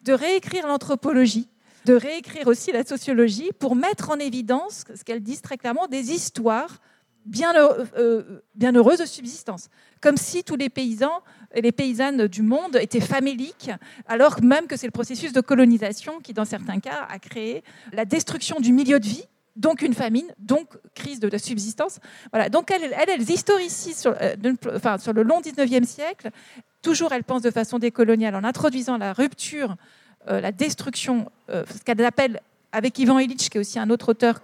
de réécrire l'anthropologie, de réécrire aussi la sociologie pour mettre en évidence, ce qu'elles disent très clairement, des histoires bien, euh, bien heureuses de subsistance. Comme si tous les paysans les paysannes du monde étaient faméliques, alors même que c'est le processus de colonisation qui, dans certains cas, a créé la destruction du milieu de vie, donc une famine, donc crise de, subsistance. Voilà. Donc elles, elles, elles historicient sur, euh, le long 19e siècle. Toujours, elles pensent de façon décoloniale en introduisant la rupture, euh, la destruction, euh, ce qu'elles appellent, avec Ivan Illich, qui est aussi un autre auteur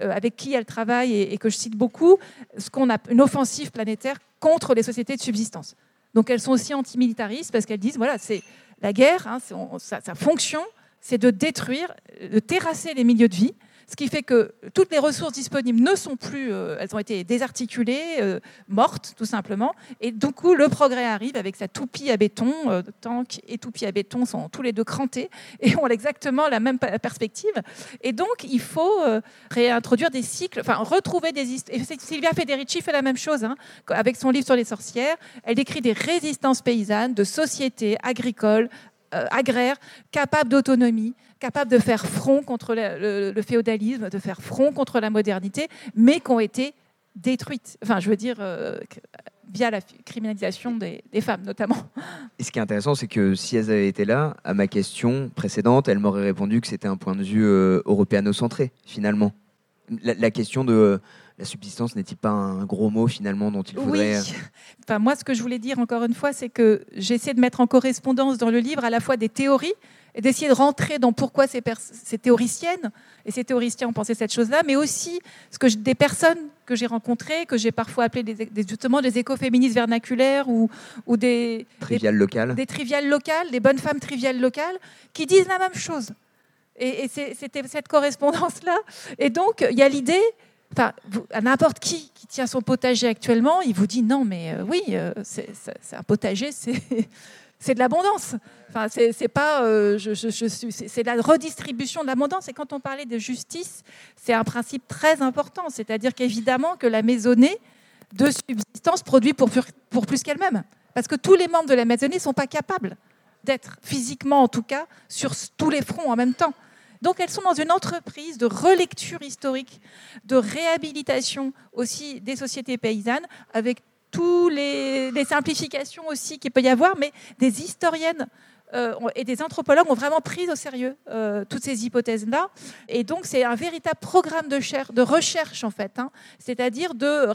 avec qui elles travaillent et, que je cite beaucoup, ce qu'on a une offensive planétaire contre les sociétés de subsistance. Donc elles sont aussi antimilitaristes parce qu'elles disent voilà, c'est la guerre, hein, sa, sa fonction, c'est de détruire, de terrasser les milieux de vie ce qui fait que toutes les ressources disponibles ne sont plus, euh, elles ont été désarticulées, euh, mortes tout simplement. Et du coup, le progrès arrive avec sa toupie à béton. Euh, tank et toupie à béton sont tous les deux crantés et ont exactement la même perspective. Et donc, il faut réintroduire des cycles, enfin retrouver des histoires. Sylvia Federici fait la même chose hein, avec son livre sur les sorcières. Elle décrit des résistances paysannes, de sociétés agricoles, agraires, capables d'autonomie, capables de faire front contre le, féodalisme, de faire front contre la modernité, mais qui ont été détruites. Enfin, je veux dire, euh, via la criminalisation des, femmes, notamment. Et ce qui est intéressant, c'est que si elles avaient été là, à ma question précédente, elles m'auraient répondu que c'était un point de vue euh, européano-centré, finalement. La, question de euh, la subsistance n'est-il pas un gros mot finalement dont il faudrait... Oui. Enfin, moi, ce que je voulais dire encore une fois, c'est que j'essaie de mettre en correspondance dans le livre à la fois des théories et d'essayer de rentrer dans pourquoi ces, ces, théoriciennes et ces théoriciens ont pensé cette chose-là, mais aussi ce que des personnes que j'ai rencontrées, que j'ai parfois appelées des, justement des écoféministes vernaculaires ou, ou des triviales locales, des triviales locales, des bonnes femmes triviales locales, qui disent la même chose. Et, c'était cette correspondance-là. Et donc, il y a l'idée, enfin, à n'importe qui qui tient son potager actuellement, il vous dit non, mais euh, oui, euh, c'est un potager, c'est de l'abondance. Enfin, c'est pas, euh, je, c'est la redistribution de l'abondance. Et quand on parlait de justice, c'est un principe très important. C'est-à-dire qu'évidemment que la maisonnée de subsistance produit pour plus qu'elle-même, parce que tous les membres de la maisonnée ne sont pas capables d'être physiquement, en tout cas, sur tous les fronts en même temps. Donc elles sont dans une entreprise de relecture historique, de réhabilitation aussi des sociétés paysannes, avec toutes les, simplifications aussi qu'il peut y avoir, mais des historiennes euh, et des anthropologues ont vraiment pris au sérieux euh, toutes ces hypothèses-là. Et donc, c'est un véritable programme de, recherche, en fait. Hein. C'est-à-dire de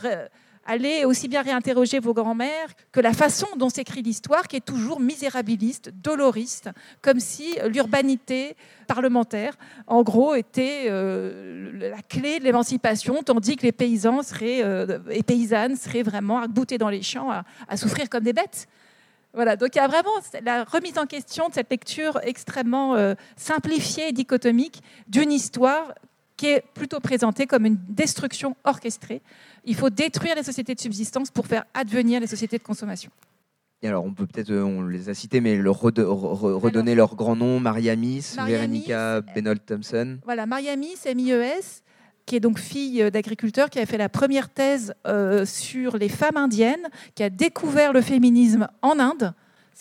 allez aussi bien réinterroger vos grands-mères que la façon dont s'écrit l'histoire, qui est toujours misérabiliste, doloriste, comme si l'urbanité parlementaire, en gros, était euh, la clé de l'émancipation, tandis que les paysans seraient, euh, et paysannes seraient vraiment à dans les champs, à, souffrir comme des bêtes. Voilà, donc il y a vraiment la remise en question de cette lecture extrêmement euh, simplifiée et dichotomique d'une histoire qui est plutôt présentée comme une destruction orchestrée il faut détruire les sociétés de subsistance pour faire advenir les sociétés de consommation. Et alors, on peut peut-être, euh, on les a cités, mais redonner leur grand nom Maria Miss, Veronica Benold Thompson. Voilà, Maria Miss, M-I-E-S, qui est donc fille d'agriculteur, qui a fait la première thèse euh, sur les femmes indiennes, qui a découvert le féminisme en Inde.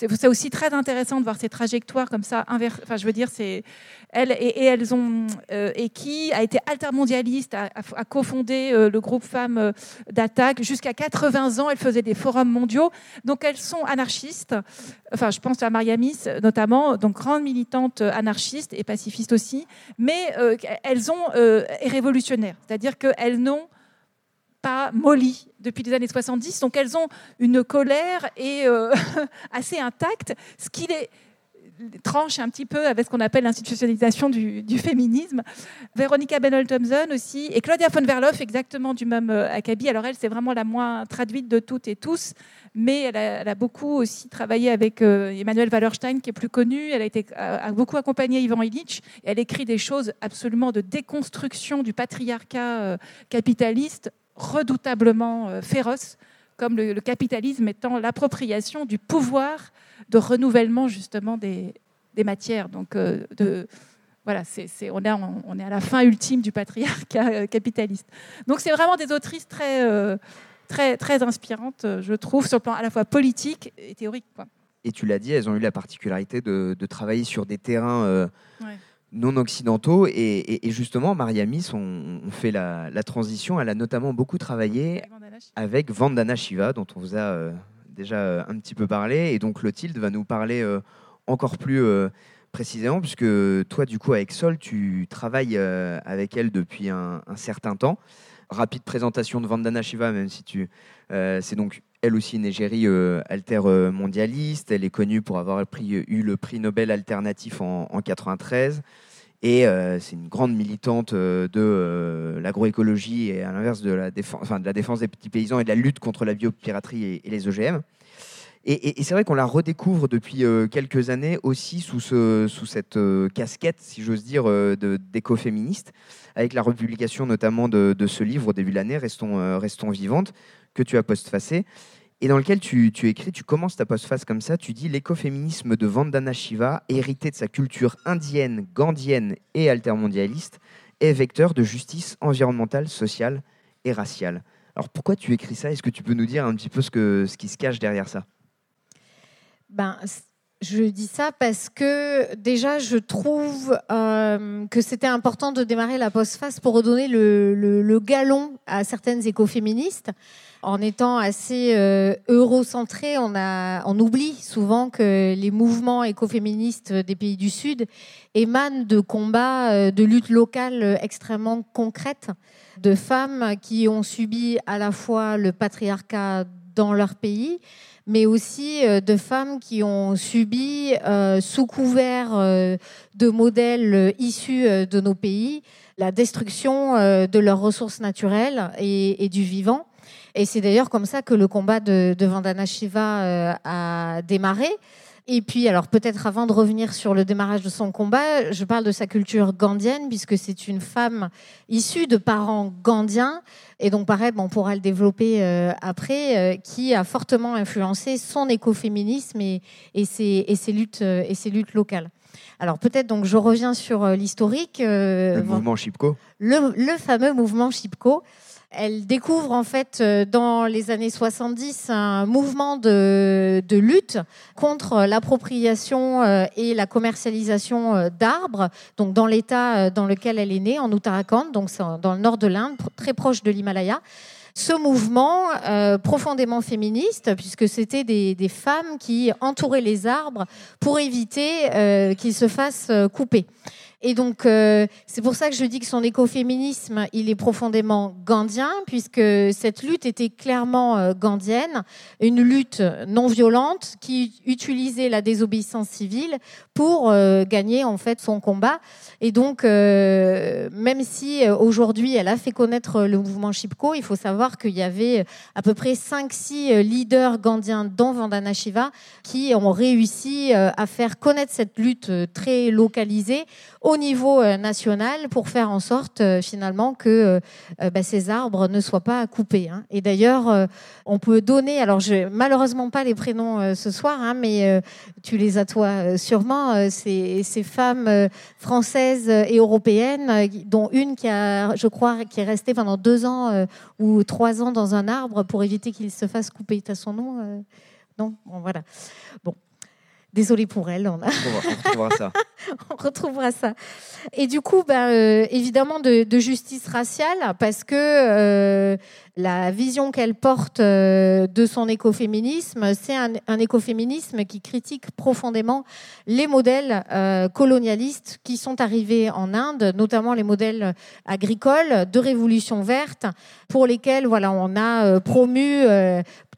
C'est aussi très intéressant de voir ces trajectoires comme ça. Enfin, je veux dire, c'est elle et, elles ont euh, et qui a été altermondialiste, a, a, cofondé euh, le groupe femmes euh, d'attaque jusqu'à 80 ans. Elle faisait des forums mondiaux. Donc elles sont anarchistes. Enfin, je pense à Mariamis notamment, donc grande militante anarchiste et pacifiste aussi. Mais elles ont et révolutionnaires, c'est-à-dire qu'elles n'ont pas molli depuis les années 70. Donc elles ont une colère et euh, assez intacte, ce qui les tranche un petit peu avec ce qu'on appelle l'institutionnalisation du, féminisme. Véronica Bennell-Thompson aussi, et Claudia von Verloff, exactement du même euh, acabit. Alors elle, c'est vraiment la moins traduite de toutes et tous, mais elle a, beaucoup aussi travaillé avec euh, Emmanuel Wallerstein, qui est plus connu. Elle a, été, beaucoup accompagné Ivan Illich. Et elle écrit des choses absolument de déconstruction du patriarcat capitaliste redoutablement féroce, comme le, le capitalisme étant l'appropriation du pouvoir de renouvellement justement des, des matières. Donc, euh, de, voilà, c'est, on, est, on est à la fin ultime du patriarcat euh, capitaliste. Donc, c'est vraiment des autrices très, euh, très, très inspirantes, je trouve, sur le plan à la fois politique et théorique. Quoi. Et tu l'as dit, elles ont eu la particularité de, de travailler sur des terrains non occidentaux. Et, justement, Maria Miss, on, fait la, transition. Elle a notamment beaucoup travaillé avec Vandana Shiva, dont on vous a déjà euh, un petit peu parlé. Et donc Clotilde va nous parler euh, encore plus euh, précisément, puisque toi, du coup, avec Sol, tu travailles avec elle depuis un, certain temps. Rapide présentation de Vandana Shiva, même si tu. c'est donc elle aussi une égérie alter mondialiste. Elle est connue pour avoir eu le prix Nobel alternatif en, en 93. Et c'est une grande militante de l'agroécologie et à l'inverse de, la défense, des petits paysans et de la lutte contre la biopiraterie et, les OGM. Et, c'est vrai qu'on la redécouvre depuis quelques années aussi sous, ce, sous cette casquette, si j'ose dire, d'écoféministe, avec la republication notamment de, ce livre au début de l'année, Restons vivantes, que tu as postfacé et dans lequel tu, écris, tu commences ta postface comme ça, tu dis l'écoféminisme de Vandana Shiva, hérité de sa culture indienne, gandienne et altermondialiste, est vecteur de justice environnementale, sociale et raciale. Alors pourquoi tu écris ça? Est-ce que tu peux nous dire un petit peu ce, que, ce qui se cache derrière ça? Ben, je dis ça parce que déjà, je trouve euh, que c'était important de démarrer la postface pour redonner le, galon à certaines écoféministes. En étant assez euh, eurocentré, on, oublie souvent que les mouvements écoféministes des pays du Sud émanent de combats euh, de lutte locale extrêmement concrètes, de femmes qui ont subi à la fois le patriarcat dans leur pays, mais aussi euh, de femmes qui ont subi, sous couvert de modèles issus de nos pays, la destruction de leurs ressources naturelles et, du vivant. Et c'est d'ailleurs comme ça que le combat de, de Vandana Shiva a démarré. Et puis, alors peut-être avant de revenir sur le démarrage de son combat, je parle de sa culture gandienne, puisque c'est une femme issue de parents gandiens, et donc pareil, on pourra le développer euh, après, euh, qui a fortement influencé son écoféminisme et, et, ses, et, ses, luttes, euh, et ses luttes locales. Alors peut-être donc je reviens sur l'historique. le mouvement Chipko. Le, le, fameux mouvement Chipko. Elle découvre en fait euh, dans les années 70 un mouvement de, lutte contre l'appropriation euh, et la commercialisation euh, d'arbres, donc dans l'état dans lequel elle est née, en Uttarakhand, donc dans le nord de l'Inde, très proche de l'Himalaya ce mouvement profondément féministe, puisque c'était des, femmes qui entouraient les arbres pour éviter qu'ils se fassent couper. Et donc, euh, c'est pour ça que je dis que son écoféminisme, il est profondément gandien, puisque cette lutte était clairement euh, gandienne, une lutte non violente qui utilisait la désobéissance civile pour euh, gagner en fait son combat. Et donc, même si aujourd'hui elle a fait connaître le mouvement Chipko, il faut savoir qu'il y avait à peu près 5-6 leaders gandiens dans Vandana Shiva qui ont réussi à faire connaître cette lutte très localisée au niveau euh, national pour faire en sorte euh, finalement que euh, bah, ces arbres ne soient pas coupés. Hein. Et d'ailleurs, on peut donner, alors je malheureusement pas les prénoms ce soir, hein, mais tu les as toi sûrement, ces, ces, femmes françaises et européennes, dont une qui a, je crois, qui est restée pendant deux ans ou trois ans dans un arbre pour éviter qu'il se fasse couper. Tu as son nom Non? Bon, voilà. Bon. Désolée pour elle. On, a... on retrouvera ça. on retrouvera ça. Et du coup, ben, euh, évidemment, de, justice raciale, parce que euh, la vision qu'elle porte euh, de son écoféminisme, c'est un, un, écoféminisme qui critique profondément les modèles colonialistes qui sont arrivés en Inde, notamment les modèles agricoles de révolution verte, pour lesquels voilà, on a promu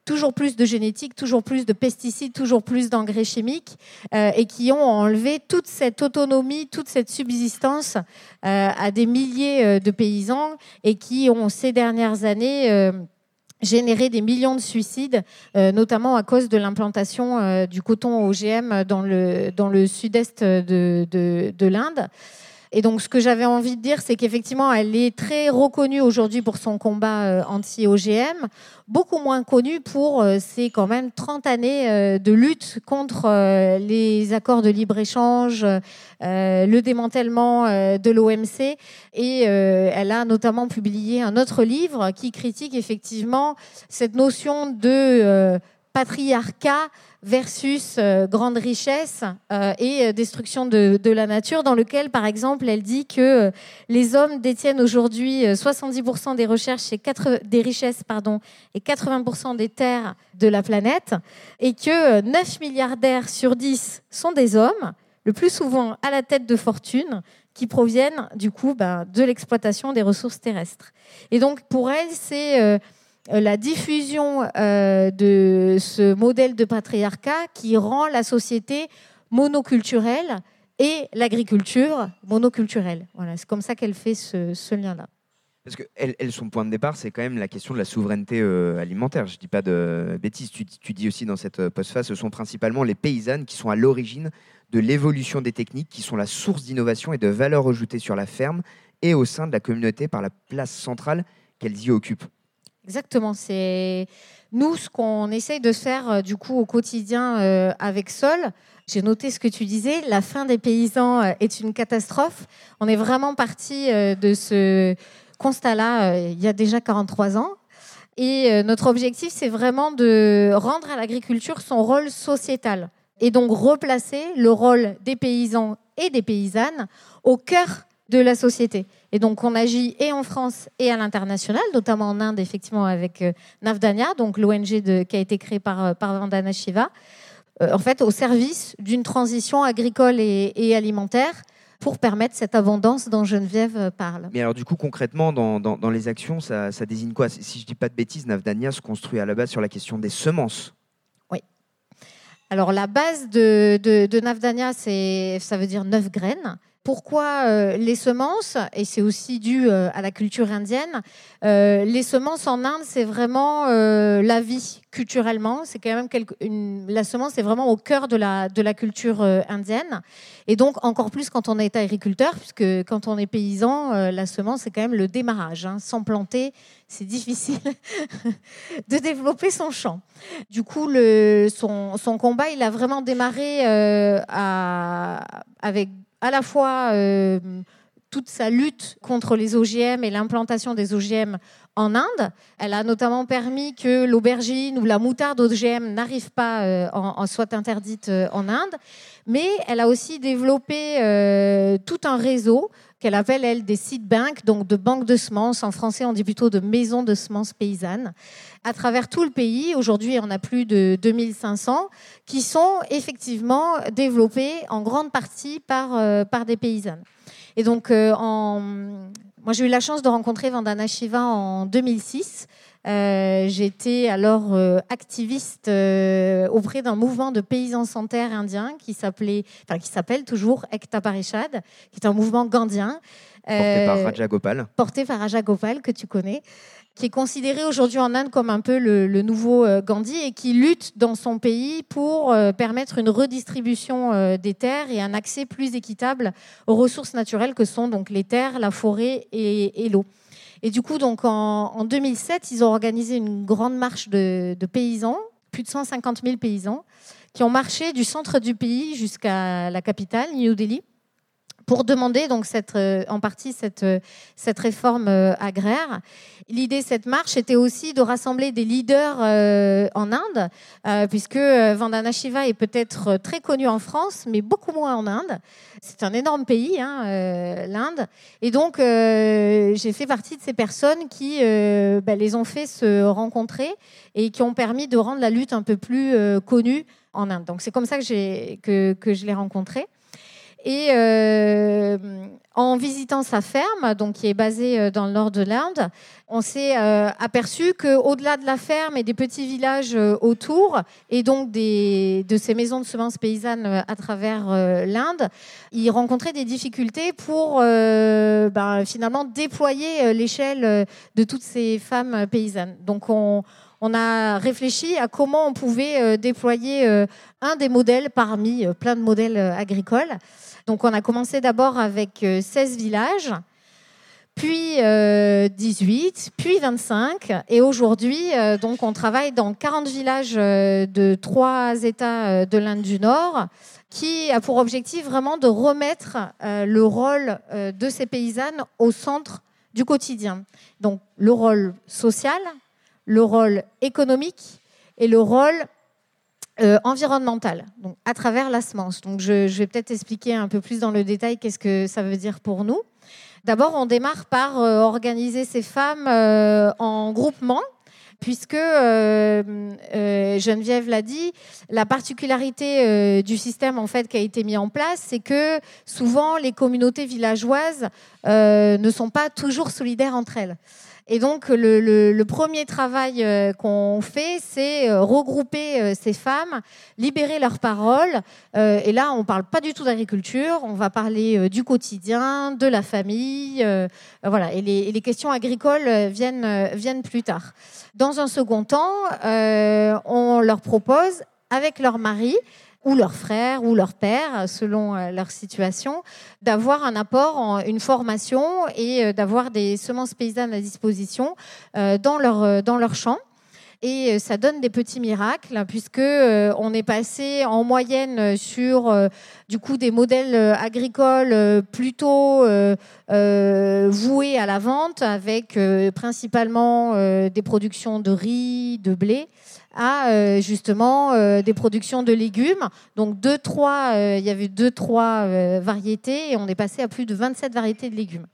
toujours plus de génétique, toujours plus de pesticides, toujours plus d'engrais chimiques, euh, et qui ont enlevé toute cette autonomie, toute cette subsistance euh, à des milliers euh, de paysans, et qui ont ces dernières années généré des millions de suicides, notamment à cause de l'implantation du coton OGM dans le, dans sud-est de, de, de l'Inde. Et donc, ce que j'avais envie de dire, c'est qu'effectivement, elle est très reconnue aujourd'hui pour son combat euh, anti-OGM, beaucoup moins connue pour euh, ses quand même 30 années euh, de lutte contre les accords de libre-échange, le démantèlement de l'OMC. Et elle a notamment publié un autre livre qui critique effectivement cette notion de patriarcat versus euh, grande richesse euh, et euh, destruction de, la nature, dans lequel, par exemple, elle dit que les hommes détiennent aujourd'hui 70% des, recherches et 4, des richesses pardon, et 80% des terres de la planète, et que 9 milliardaires sur 10 sont des hommes, le plus souvent à la tête de fortune, qui proviennent du coup ben, de l'exploitation des ressources terrestres. Et donc, pour elle, c'est la diffusion euh, de ce modèle de patriarcat qui rend la société monoculturelle et l'agriculture monoculturelle. Voilà, c'est comme ça qu'elle fait ce, lien-là. Parce que elle, son point de départ, c'est quand même la question de la souveraineté euh, alimentaire. Je ne dis pas de bêtises. Tu, tu, dis aussi dans cette postface, ce sont principalement les paysannes qui sont à l'origine de l'évolution des techniques, qui sont la source d'innovation et de valeur ajoutée sur la ferme et au sein de la communauté par la place centrale qu'elles y occupent. Exactement. C'est nous ce qu'on essaye de faire euh, du coup au quotidien euh, avec Sol. J'ai noté ce que tu disais. La fin des paysans euh, est une catastrophe. On est vraiment parti de ce constat-là il y a déjà 43 ans. Et notre objectif, c'est vraiment de rendre à l'agriculture son rôle sociétal et donc replacer le rôle des paysans et des paysannes au cœur de la société. Et donc, on agit et en France et à l'international, notamment en Inde, effectivement, avec euh, Navdanya, donc l'ONG qui a été créée par, euh, par Vandana Shiva, euh, en fait, au service d'une transition agricole et, alimentaire pour permettre cette abondance dont Geneviève parle. Mais alors, du coup, concrètement, dans, dans, les actions, ça, ça, désigne quoi? Si je ne dis pas de bêtises, Navdanya se construit à la base sur la question des semences. Oui. Alors, la base de, de, de Navdanya, ça veut dire neuf graines. Pourquoi euh, les semences Et c'est aussi dû euh, à la culture indienne. Euh, les semences en Inde, c'est vraiment la vie culturellement. C'est quand même une, la semence est vraiment au cœur de la, culture indienne. Et donc encore plus quand on est agriculteur, puisque quand on est paysan, la semence c'est quand même le démarrage. Hein. Sans planter, c'est difficile de développer son champ. Du coup, son, combat, il a vraiment démarré avec à la fois euh, toute sa lutte contre les OGM et l'implantation des OGM en Inde. Elle a notamment permis que l'aubergine ou la moutarde OGM n'arrive pas, euh, en, soit interdite euh, en Inde. Mais elle a aussi développé tout un réseau qu'elle appelle, elle, des seed banks, donc de banques de semences. En français, on dit plutôt de maisons de semences paysannes. À travers tout le pays, aujourd'hui, on a plus de 2500 qui sont effectivement développées en grande partie par, euh, par des paysannes. Et donc, euh, moi, j'ai eu la chance de rencontrer Vandana Shiva en 2006. Euh, j'étais alors activiste auprès d'un mouvement de paysans sans terre indiens qui s'appelait, enfin qui s'appelle toujours Ekta Parishad, qui est un mouvement gandien. Porté par Raja Gopal. Porté par Raja Gopal, que tu connais qui est considéré aujourd'hui en Inde comme un peu le, nouveau euh, Gandhi et qui lutte dans son pays pour euh, permettre une redistribution euh, des terres et un accès plus équitable aux ressources naturelles que sont donc les terres, la forêt et, l'eau. Et du coup, donc en, 2007, ils ont organisé une grande marche de, de, paysans, plus de 150 000 paysans, qui ont marché du centre du pays jusqu'à la capitale, New Delhi, pour demander donc euh, en partie cette, euh, réforme euh, agraire. L'idée de cette marche était aussi de rassembler des leaders en Inde, puisque Vandana Shiva est peut-être très connu en France, mais beaucoup moins en Inde. C'est un énorme pays, hein, l'Inde. Et donc, j'ai fait partie de ces personnes qui bah, les ont fait se rencontrer et qui ont permis de rendre la lutte un peu plus connue en Inde. Donc, c'est comme ça que, que, que je l'ai rencontré. Et euh, en visitant sa ferme, donc qui est basée euh, dans le nord de l'Inde, on s'est euh, aperçu qu'au-delà de la ferme et des petits villages autour, et donc de ces maisons de semences paysannes à travers l'Inde, il rencontrait des difficultés pour ben, finalement déployer l'échelle de toutes ces femmes paysannes. Donc on, on a réfléchi à comment on pouvait déployer un des modèles parmi plein de modèles agricoles. Donc on a commencé d'abord avec 16 euh, villages, puis 18, euh, puis 25. Et aujourd'hui, euh, donc on travaille dans 40 villages de trois États de l'Inde du Nord qui a pour objectif vraiment de remettre le rôle de ces paysannes au centre du quotidien. Donc le rôle social, le rôle économique et le rôle euh, environnementale, donc à travers la semence. Donc je, vais peut-être expliquer un peu plus dans le détail qu'est-ce que ça veut dire pour nous. D'abord, on démarre par euh, organiser ces femmes euh, en groupement puisque Geneviève l'a dit, la particularité du système en fait qui a été mis en place, c'est que souvent les communautés villageoises ne sont pas toujours solidaires entre elles. Et donc, le, premier travail euh, qu'on fait, c'est euh, regrouper euh, ces femmes, libérer leurs paroles. Et là, on ne parle pas du tout d'agriculture, on va parler du quotidien, de la famille. Voilà. Et les, questions agricoles viennent plus tard. Dans un second temps, on leur propose, avec leur mari, ou leur frère ou leur père, selon euh, leur situation, d'avoir un apport, une formation et euh, d'avoir des semences paysannes à disposition euh, dans leur, dans leur champ. Et ça donne des petits miracles puisque on est passé en moyenne sur du coup des modèles agricoles plutôt voués à la vente avec principalement des productions de riz, de blé à euh, justement euh, des productions de légumes. Donc deux, trois, euh, il y avait deux, trois variétés et on est passé à plus de 27 variétés de légumes.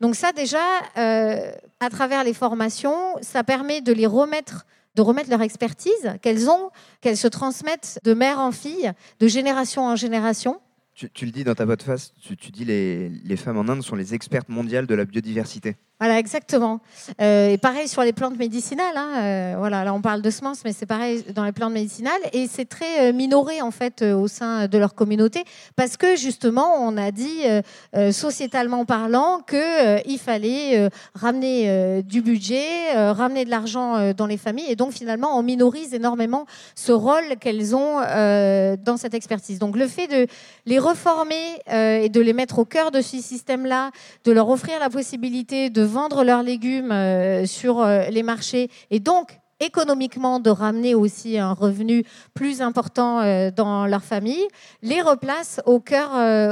Donc ça déjà, à travers les formations, ça permet de les remettre de remettre leur expertise qu'elles ont, qu'elles se transmettent de mère en fille, de génération en génération. Tu, le dis dans ta voix de face, tu, tu dis les, les femmes en Inde sont les expertes mondiales de la biodiversité. Voilà, exactement. Euh, et pareil sur les plantes médicinales. Hein, euh, voilà, là on parle de semences, mais c'est pareil dans les plantes médicinales. Et c'est très euh, minoré en fait au sein de leur communauté parce que justement on a dit sociétalement parlant que il fallait ramener du budget, ramener de l'argent dans les familles, et donc finalement on minorise énormément ce rôle qu'elles ont dans cette expertise. Donc le fait de les reformer et de les mettre au cœur de ce système-là, de leur offrir la possibilité de vendre leurs légumes euh, sur euh, les marchés et donc économiquement de ramener aussi un revenu plus important euh, dans leur famille, les replace au cœur,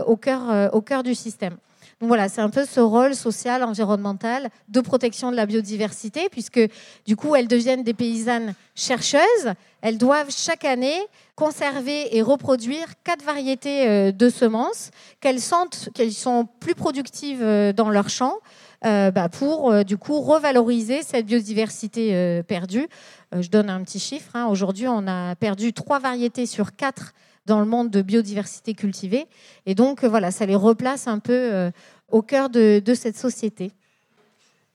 au cœur, au cœur du système. Donc voilà, c'est un peu ce rôle social, environnemental, de protection de la biodiversité, puisque du coup, elles deviennent des paysannes chercheuses. Elles doivent chaque année conserver et reproduire quatre variétés de semences qu'elles sentent qu'elles sont plus productives dans leur champ, bah, pour euh, du coup revaloriser cette biodiversité euh, perdue. je donne un petit chiffre. Hein. Aujourd'hui, on a perdu trois variétés sur quatre dans le monde de biodiversité cultivée. Et donc, voilà, ça les replace un peu au cœur de, cette société.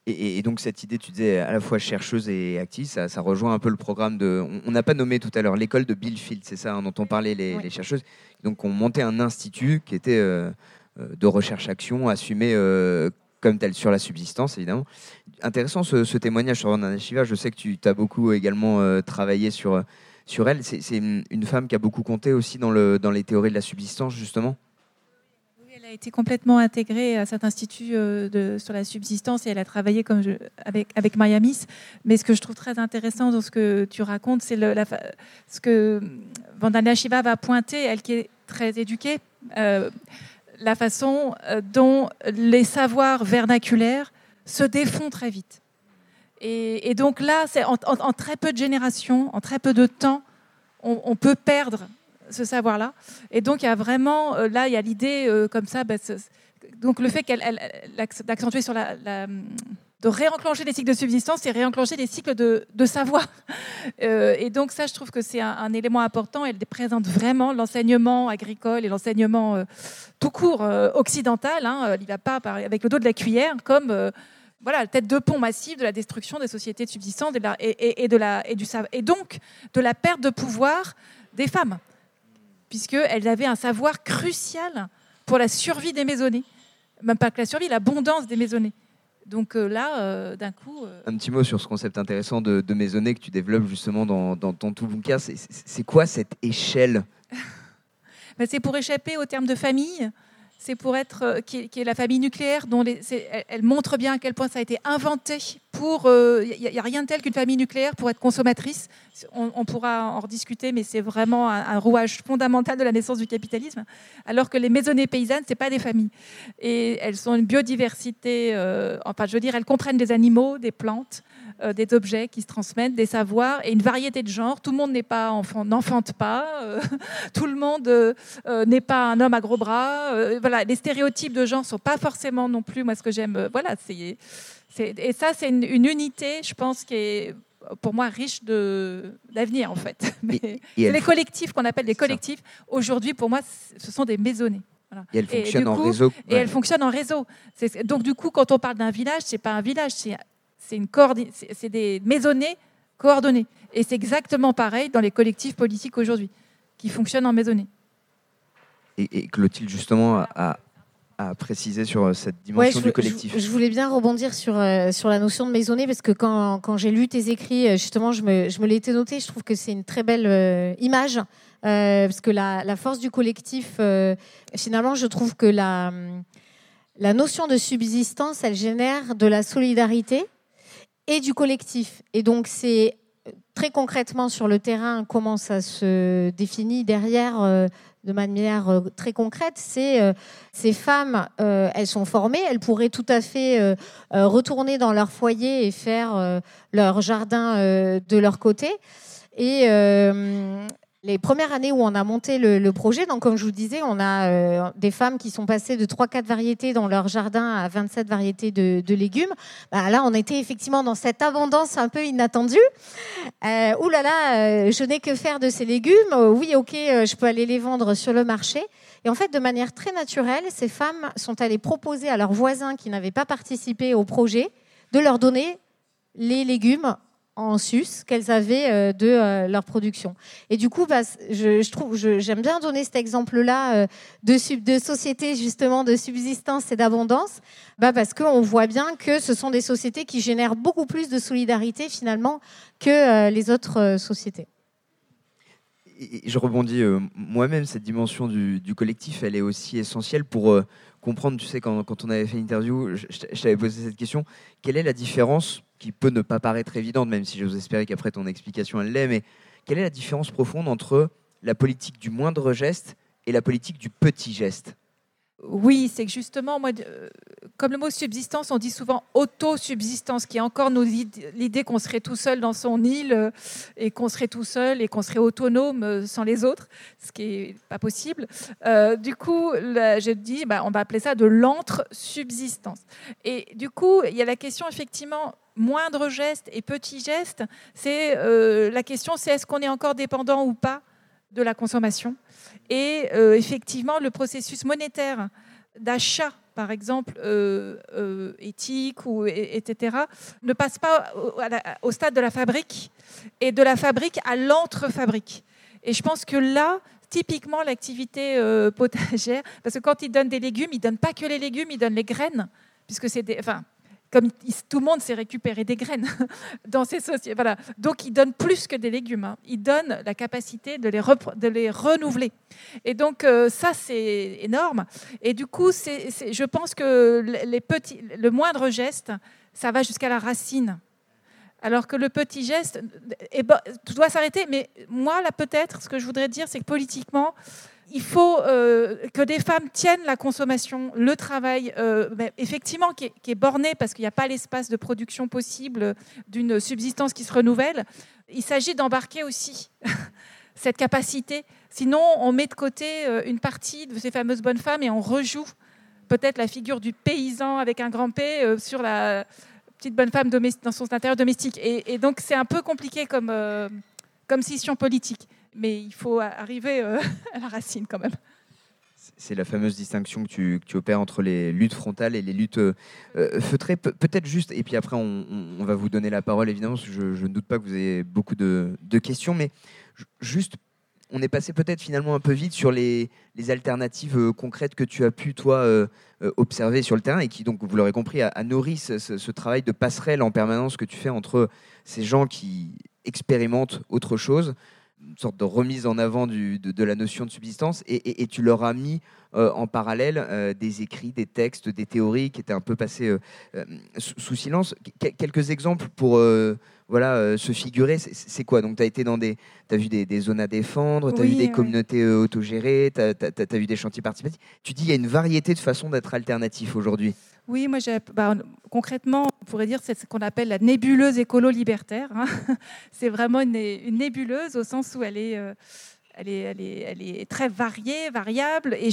Et, donc cette idée, tu disais à la fois chercheuse et active, ça, rejoint un peu le programme de. On n'a pas nommé tout à l'heure l'école de Bill Field, c'est ça hein, dont on parlait les, chercheuses. Donc on montait un institut qui était de recherche-action assumé comme tel sur la subsistance, évidemment. Intéressant ce, témoignage sur Vandana Shiva. Je sais que tu as beaucoup également euh, travaillé sur, sur elle. C'est une femme qui a beaucoup compté aussi dans, le, dans les théories de la subsistance, justement? Oui, elle a été complètement intégrée à cet institut euh, sur la subsistance et elle a travaillé avec, avec Miss. Mais ce que je trouve très intéressant dans ce que tu racontes, c'est ce que Vandana Shiva va pointer, elle qui est très éduquée. Euh, la façon euh, dont les savoirs vernaculaires se défont très vite. Et, donc là, c'est en, très peu de générations, en très peu de temps, on, peut perdre ce savoir-là. Et donc il y a vraiment, euh, là, il y a l'idée euh, comme ça, bah, donc le fait d'accentuer sur la, de réenclencher les cycles de subsistance, c'est réenclencher des cycles de, savoir. Euh, et donc ça, je trouve que c'est un, élément important. Elle présente vraiment l'enseignement agricole et l'enseignement euh, tout court euh, occidental. Hein, il va pas avec le dos de la cuillère comme voilà, tête de pont massive de la destruction des sociétés de subsistance et, de la, et, et donc de la perte de pouvoir des femmes, puisqu'elles avaient un savoir crucial pour la survie des maisonnées. Même pas que la survie, l'abondance des maisonnées. Donc euh, là, euh, d'un coup. Euh, Un petit mot sur ce concept intéressant de, de maisonnée que tu développes justement dans, dans ton tout bouquin. C'est quoi cette échelle? Ben, C'est pour échapper au terme de famille c'est pour être, euh, qui, est, la famille nucléaire, dont elle, montre bien à quel point ça a été inventé pour. Il euh, n'y a, rien de tel qu'une famille nucléaire pour être consommatrice. On, pourra en rediscuter, mais c'est vraiment un, rouage fondamental de la naissance du capitalisme. Alors que les maisonnées paysannes, c'est pas des familles. Et elles sont une biodiversité. Euh, enfin, je veux dire, elles comprennent des animaux, des plantes. Euh, des objets qui se transmettent, des savoirs et une variété de genres. Tout le monde n'est pas enfant, n'enfante pas. Euh, tout le monde euh, n'est pas un homme à gros bras. voilà, les stéréotypes de genre sont pas forcément non plus moi ce que j'aime. voilà, c'est, et ça c'est une, unité, je pense, qui est pour moi riche de d'avenir en fait. Mais c'est les collectifs qu'on appelle les collectifs. Aujourd'hui, pour moi, ce sont des maisonnées. Et elles fonctionnent en réseau. Et elles fonctionnent en réseau. Donc du coup, quand on parle d'un village, c'est pas un village, c'est c'est une c'est des maisonnées coordonnées. Et c'est exactement pareil dans les collectifs politiques aujourd'hui, qui fonctionnent en maisonnée. Et, Clotilde, justement, a, a, précisé sur euh, cette dimension du collectif. Je, voulais bien rebondir sur, euh, sur la notion de maisonnée, parce que quand, quand j'ai lu tes écrits, euh, justement, je me, je me l'ai été noté. Je trouve que c'est une très belle image, parce que la, la, force du collectif, finalement, je trouve que la, la notion de subsistance, elle génère de la solidarité et du collectif. Et donc, c'est euh, très concrètement sur le terrain comment ça se définit derrière euh, de manière euh, très concrète, c'est ces femmes, elles sont formées, elles pourraient tout à fait retourner dans leur foyer et faire leur jardin de leur côté. Et les premières années où on a monté le, projet, donc comme je vous disais, on a euh, des femmes qui sont passées de 3-4 variétés dans leur jardin à 27 variétés de, légumes. Bah, là, on était effectivement dans cette abondance un peu inattendue. Euh, ouh là là, euh, je n'ai que faire de ces légumes. oui, ok, je peux aller les vendre sur le marché. Et en fait, de manière très naturelle, ces femmes sont allées proposer à leurs voisins qui n'avaient pas participé au projet de leur donner les légumes en sus qu'elles avaient euh, de euh, leur production. Et du coup, bah, je, trouve, j'aime bien donner cet exemple-là euh, de, de sociétés justement de subsistance et d'abondance, bah, parce qu'on voit bien que ce sont des sociétés qui génèrent beaucoup plus de solidarité finalement que les autres sociétés. je rebondis moi-même, cette dimension du, collectif, elle est aussi essentielle pour comprendre, tu sais, quand, on avait fait l'interview, je t'avais posé cette question, quelle est la différence qui peut ne pas paraître évidente, même si j'ose espérer qu'après ton explication elle l'est, mais quelle est la différence profonde entre la politique du moindre geste et la politique du petit geste? Oui, c'est que justement, moi, euh, comme le mot subsistance, on dit souvent autosubsistance, qui est encore l'idée qu'on serait tout seul dans son île euh, et qu'on serait tout seul et qu'on serait autonome euh, sans les autres, ce qui n'est pas possible. du coup, je dis, bah, on va appeler ça de l'entre-subsistance. Et du coup, il y a la question, effectivement, moindre geste et petit geste, c'est la question, c'est est-ce qu'on est encore dépendant ou pas de la consommation? Et euh, effectivement, le processus monétaire d'achat, par exemple, euh, euh, éthique, ou, etc., ne passe pas au, stade de la fabrique et de la fabrique à l'entre-fabrique. Et je pense que là, typiquement, l'activité potagère, parce que quand ils donnent des légumes, ils ne donnent pas que les légumes, ils donnent les graines, puisque c'est des, comme tout le monde s'est récupéré des graines dans ces sociétés. Voilà. Donc, ils donnent plus que des légumes. Hein. Ils donnent la capacité de les, de les renouveler. Et donc, euh, ça, c'est énorme. Et du coup, c'est, je pense que les petits, le moindre geste, ça va jusqu'à la racine. Alors que le petit geste eh ben, doit s'arrêter. Mais moi, là, peut-être, ce que je voudrais dire, c'est que politiquement, il faut que des femmes tiennent la consommation, le travail, effectivement, qui est, borné parce qu'il n'y a pas l'espace de production possible d'une subsistance qui se renouvelle. Il s'agit d'embarquer aussi cette capacité. Sinon, on met de côté une partie de ces fameuses bonnes femmes et on rejoue peut-être la figure du paysan avec un grand P sur la petite bonne femme dans son intérieur domestique. Et, donc, c'est un peu compliqué comme, euh, comme scission politique. Mais il faut arriver euh, à la racine quand même. C'est la fameuse distinction que tu, opères entre les luttes frontales et les luttes euh, feutrées. Peut-être juste, et puis après, on, va vous donner la parole, évidemment, je, ne doute pas que vous ayez beaucoup de, questions, mais juste on est passé peut-être finalement un peu vite sur les, alternatives euh, concrètes que tu as pu, toi, euh, euh, observer sur le terrain et qui, donc, vous l'aurez compris, a, nourri ce, travail de passerelle en permanence que tu fais entre ces gens qui expérimentent autre chose, une sorte de remise en avant de, la notion de subsistance, et, tu leur as mis en parallèle des écrits, des textes, des théories qui étaient un peu passés sous, silence. quelques exemples pour voilà, euh, se figurer, c'est quoi? Donc, tu as été dans des. As vu des, zones à défendre, tu as vu des communautés euh, autogérées, tu as, vu des chantiers participatifs. Tu dis il y a une variété de façons d'être alternatif aujourd'hui. Oui, bah, concrètement, on pourrait dire c'est ce qu'on appelle la nébuleuse écolo-libertaire. Hein. c'est vraiment une, nébuleuse au sens où elle est. Euh, elle est, très variée, variable. Et,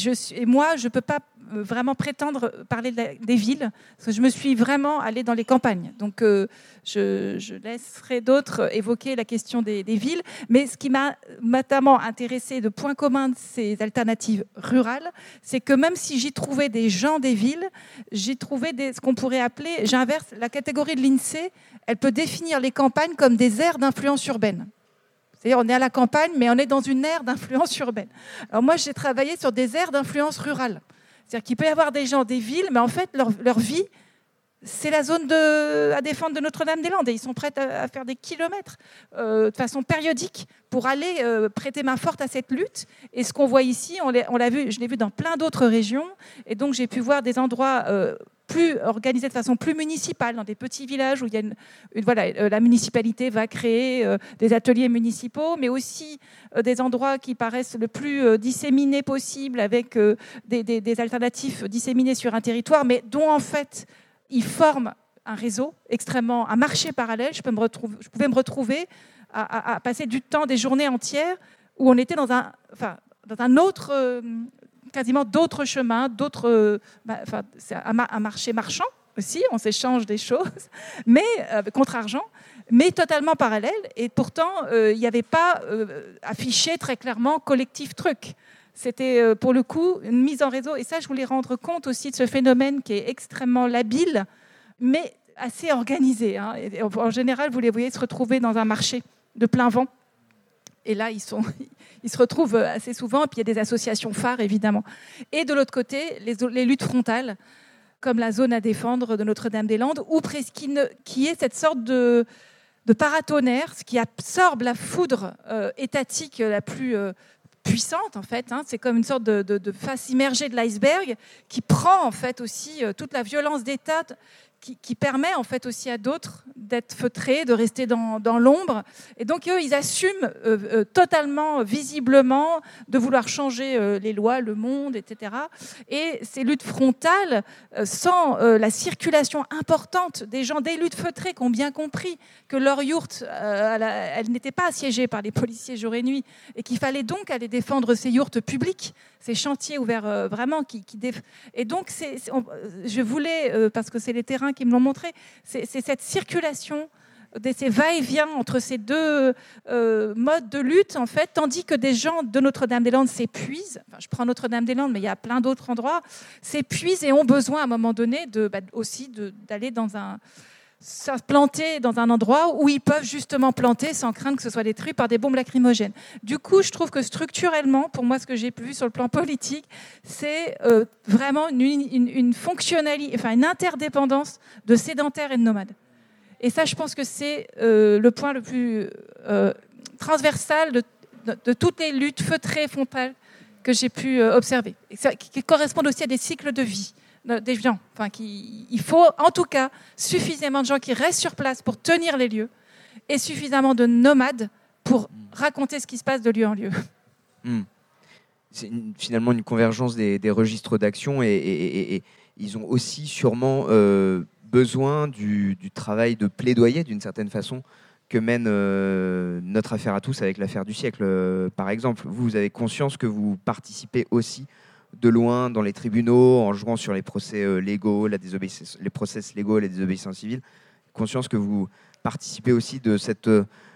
moi, je ne peux pas euh, vraiment prétendre parler des villes, parce que je me suis vraiment allée dans les campagnes. Donc, euh, je, laisserai d'autres évoquer la question des, villes. Mais ce qui m'a notamment intéressé de point commun de ces alternatives rurales, c'est que même si j'y trouvais des gens des villes, j'y trouvais ce qu'on pourrait appeler, j'inverse, la catégorie de l'INSEE, elle peut définir les campagnes comme des aires d'influence urbaine. C'est-à-dire, on est à la campagne, mais on est dans une ère d'influence urbaine. Alors moi, j'ai travaillé sur des aires d'influence rurale. C'est-à-dire qu'il peut y avoir des gens des villes, mais en fait, leur, leur vie, c'est la zone à défendre de Notre-Dame-des-Landes. Et ils sont prêts à, faire des kilomètres euh, de façon périodique pour aller euh, prêter main forte à cette lutte. Et ce qu'on voit ici, on l'a vu, je l'ai vu dans plein d'autres régions. Et donc, j'ai pu voir des endroits euh, plus organisé de façon plus municipale, dans des petits villages où il y a une, voilà, la municipalité va créer des ateliers municipaux, mais aussi des endroits qui paraissent le plus disséminés possible, avec des, des, alternatives disséminées sur un territoire, mais dont en fait ils forment un réseau extrêmement, un marché parallèle. Je, pouvais me retrouver à, passer du temps, des journées entières, où on était dans un, enfin, dans un autre quasiment d'autres chemins, d'autres. Euh, bah, enfin, c'est un, marché marchand aussi, on s'échange des choses, mais euh, contre argent, mais totalement parallèle. Et pourtant, euh, il n'y avait pas affiché très clairement collectif truc. C'était pour le coup une mise en réseau. Et ça, je voulais rendre compte aussi de ce phénomène qui est extrêmement labile, mais assez organisé. Hein. en général, vous les voyez se retrouver dans un marché de plein vent. Et là, ils se retrouvent euh, assez souvent. Et puis il y a des associations phares, évidemment. Et de l'autre côté, les, luttes frontales, comme la zone à défendre de Notre-Dame-des-Landes, ou qui, qui, est cette sorte de, de paratonnerre, ce qui absorbe la foudre euh, étatique la plus euh, puissante en fait. Hein. C'est comme une sorte de, de, face immergée de l'iceberg qui prend en fait aussi toute la violence d'État qui, permet en fait aussi à d'autres d'être feutrés, de rester dans, l'ombre. Et donc eux, ils assument euh, euh, totalement, visiblement, de vouloir changer euh, les lois, le monde, etc. Et ces luttes frontales, sans la circulation importante des gens, des luttes feutrées qui ont bien compris que leur yourte, elle, n'était pas assiégée par les policiers jour et nuit, et qu'il fallait donc aller défendre ces yourtes publiques, ces chantiers ouverts vraiment Et donc, je voulais, parce que c'est les terrains qui me l'ont montré. C'est cette circulation ces va-et-vient entre ces deux euh, modes de lutte, en fait, tandis que des gens de Notre-Dame-des-Landes s'épuisent, enfin, je prends Notre-Dame-des-Landes, mais il y a plein d'autres endroits, s'épuisent et ont besoin à un moment donné bah, aussi d'aller dans un planter dans un endroit où ils peuvent justement planter sans craindre que ce soit détruit par des bombes lacrymogènes. Du coup, je trouve que structurellement, pour moi, ce que j'ai vu sur le plan politique, c'est euh, vraiment une, fonctionnalité, enfin une interdépendance de sédentaires et de nomades. Et ça, je pense que c'est euh, le point le plus euh, transversal de, toutes les luttes feutrées frontales que j'ai pu observer, et qui correspondent aussi à des cycles de vie des gens. Enfin, qui, il faut en tout cas suffisamment de gens qui restent sur place pour tenir les lieux et suffisamment de nomades pour raconter ce qui se passe de lieu en lieu. Hmm. c'est finalement une convergence des, registres d'action et, ils ont aussi sûrement euh, besoin du, travail de plaidoyer d'une certaine façon que mène euh, notre affaire à tous avec l'affaire du siècle, euh, par exemple. Vous, vous avez conscience que vous participez aussi de loin dans les tribunaux en jouant sur les procès légaux, la les procès légaux, la désobéissance civile. Conscience que vous participez aussi de cette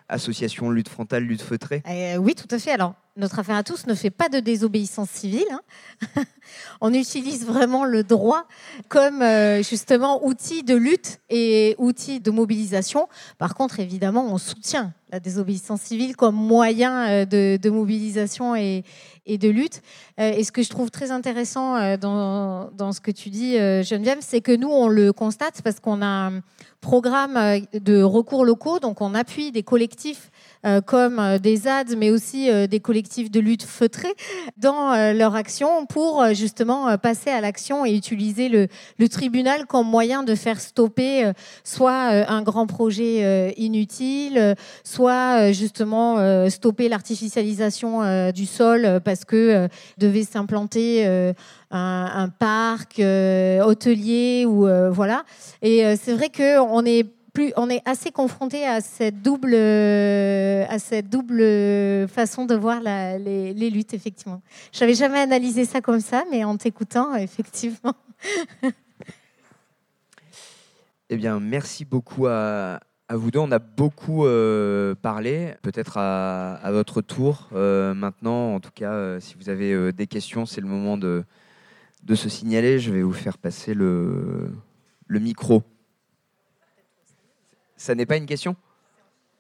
association lutte frontale, lutte feutrée? Oui, tout à fait. Alors, notre affaire à tous ne fait pas de désobéissance civile. Hein. On utilise vraiment le droit comme euh, justement outil de lutte et outil de mobilisation. Par contre, évidemment, on soutient la désobéissance civile comme moyen euh, de, mobilisation et, de lutte. Euh, et ce que je trouve très intéressant dans, ce que tu dis, Geneviève, c'est que nous, on le constate parce qu'on a un programme de recours locaux, donc on appuie des collectifs comme euh, des ads, mais aussi euh, des collectifs de lutte feutrés dans leur action pour justement passer à l'action et utiliser le, le, tribunal comme moyen de faire stopper soit un grand projet inutile, soit justement stopper l'artificialisation du sol parce que devait s'implanter un, un, parc hôtelier ou voilà. Et c'est vrai qu'on est on est assez confronté à cette double, à cette double façon de voir les, luttes, effectivement. Je n'avais jamais analysé ça comme ça, mais en t'écoutant, effectivement. eh bien, merci beaucoup à, vous deux. On a beaucoup euh, parlé. Peut-être à, votre tour euh, maintenant. En tout cas, euh, si vous avez des questions, c'est le moment de, de se signaler. Je vais vous faire passer le, le micro ça n'est pas une question,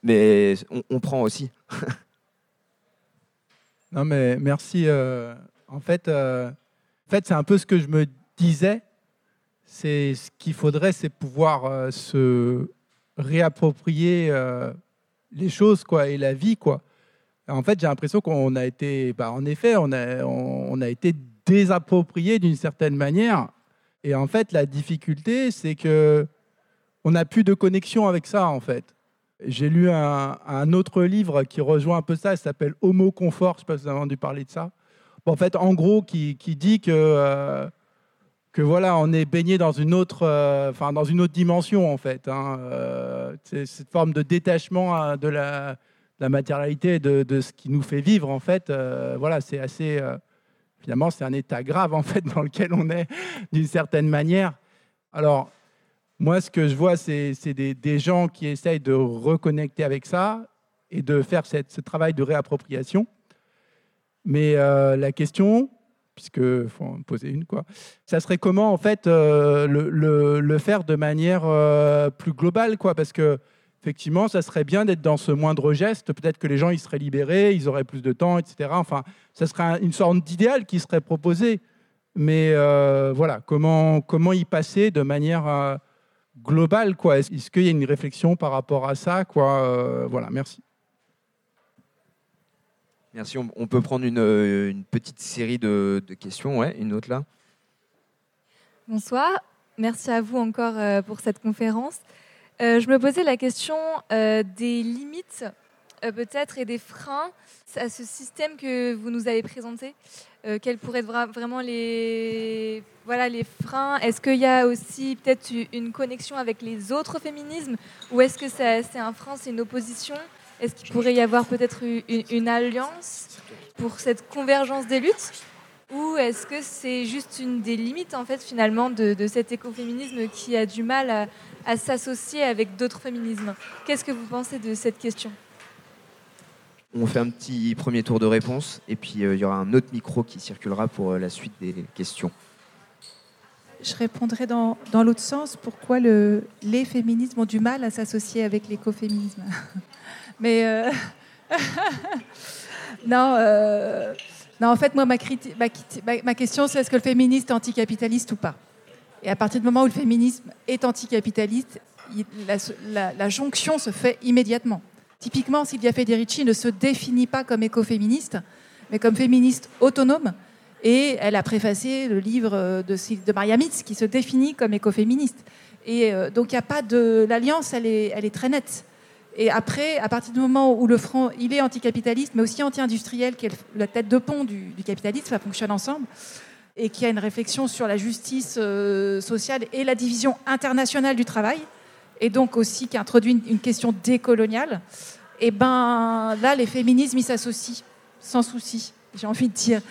mais on, prend aussi. non, mais merci. Euh, en fait, euh, en fait c'est un peu ce que je me disais. C'est ce qu'il faudrait, c'est pouvoir euh, se réapproprier les choses, quoi, et la vie, quoi. En fait, j'ai l'impression qu'on a été, bah, en effet, on a, on a été désapproprié d'une certaine manière. Et en fait, la difficulté, c'est que on n'a plus de connexion avec ça, en fait. J'ai lu un, autre livre qui rejoint un peu ça, il s'appelle Homo Confort, je ne sais pas si vous avez entendu parler de ça. en fait, en gros, qui, dit que, euh, que voilà, on est baigné dans une autre, euh, dans une autre dimension, en fait. Hein. Euh, cette forme de détachement de la, la matérialité, de, de, ce qui nous fait vivre, en fait. voilà, c'est assez. finalement, c'est un état grave, en fait, dans lequel on est, d'une certaine manière. Alors, moi, ce que je vois, c'est des, gens qui essayent de reconnecter avec ça et de faire ce travail de réappropriation. Mais euh, la question, puisque faut en poser une, quoi, ça serait comment en fait euh, le, faire de manière euh, plus globale, quoi, parce que effectivement, ça serait bien d'être dans ce moindre geste. Peut-être que les gens ils seraient libérés, ils auraient plus de temps, etc. Enfin, ça serait une sorte d'idéal qui serait proposé. Mais voilà, comment comment y passer de manière global quoi. Est-ce qu'il y a une réflexion par rapport à ça, quoi euh, Voilà, merci. Merci. On, peut prendre une, euh, petite série de, questions. Ouais, une autre là. Bonsoir. Merci à vous encore euh, pour cette conférence. je me posais la question des limites, peut-être, et des freins à ce système que vous nous avez présenté. Quels pourraient être vraiment les voilà, les freins. Est-ce qu'il y a aussi peut-être une connexion avec les autres féminismes Ou est-ce que c'est un frein, c'est une opposition? Est-ce qu'il pourrait y avoir peut-être une, alliance pour cette convergence des luttes? Ou est-ce que c'est juste une des limites, en fait, finalement, de, cet écoféminisme qui a du mal à, s'associer avec d'autres féminismes? Qu'est-ce que vous pensez de cette question? On fait un petit premier tour de réponse et puis euh, il y aura un autre micro qui circulera pour euh, la suite des questions je répondrai dans, l'autre sens. Pourquoi le, les féminismes ont du mal à s'associer avec l'écoféminisme? Mais euh, non, en fait, moi, ma, question, c'est est-ce que le féministe est anticapitaliste ou pas? Et à partir du moment où le féminisme est anticapitaliste, la jonction se fait immédiatement. Typiquement, Silvia Federici ne se définit pas comme écoféministe, mais comme féministe autonome et elle a préfacé le livre de, de Maria Mitz qui se définit comme écoféministe. Et euh, donc il n'y a pas de l'alliance, elle est, très nette. Et après, à partir du moment où le front, il est anticapitaliste, mais aussi anti-industriel, qui est la tête de pont du, du capitalisme, ça fonctionne ensemble, et qui a une réflexion sur la justice euh, sociale et la division internationale du travail, et donc aussi qui introduit une, question décoloniale, et ben là, les féminismes, ils s'associent sans souci j'ai envie de dire.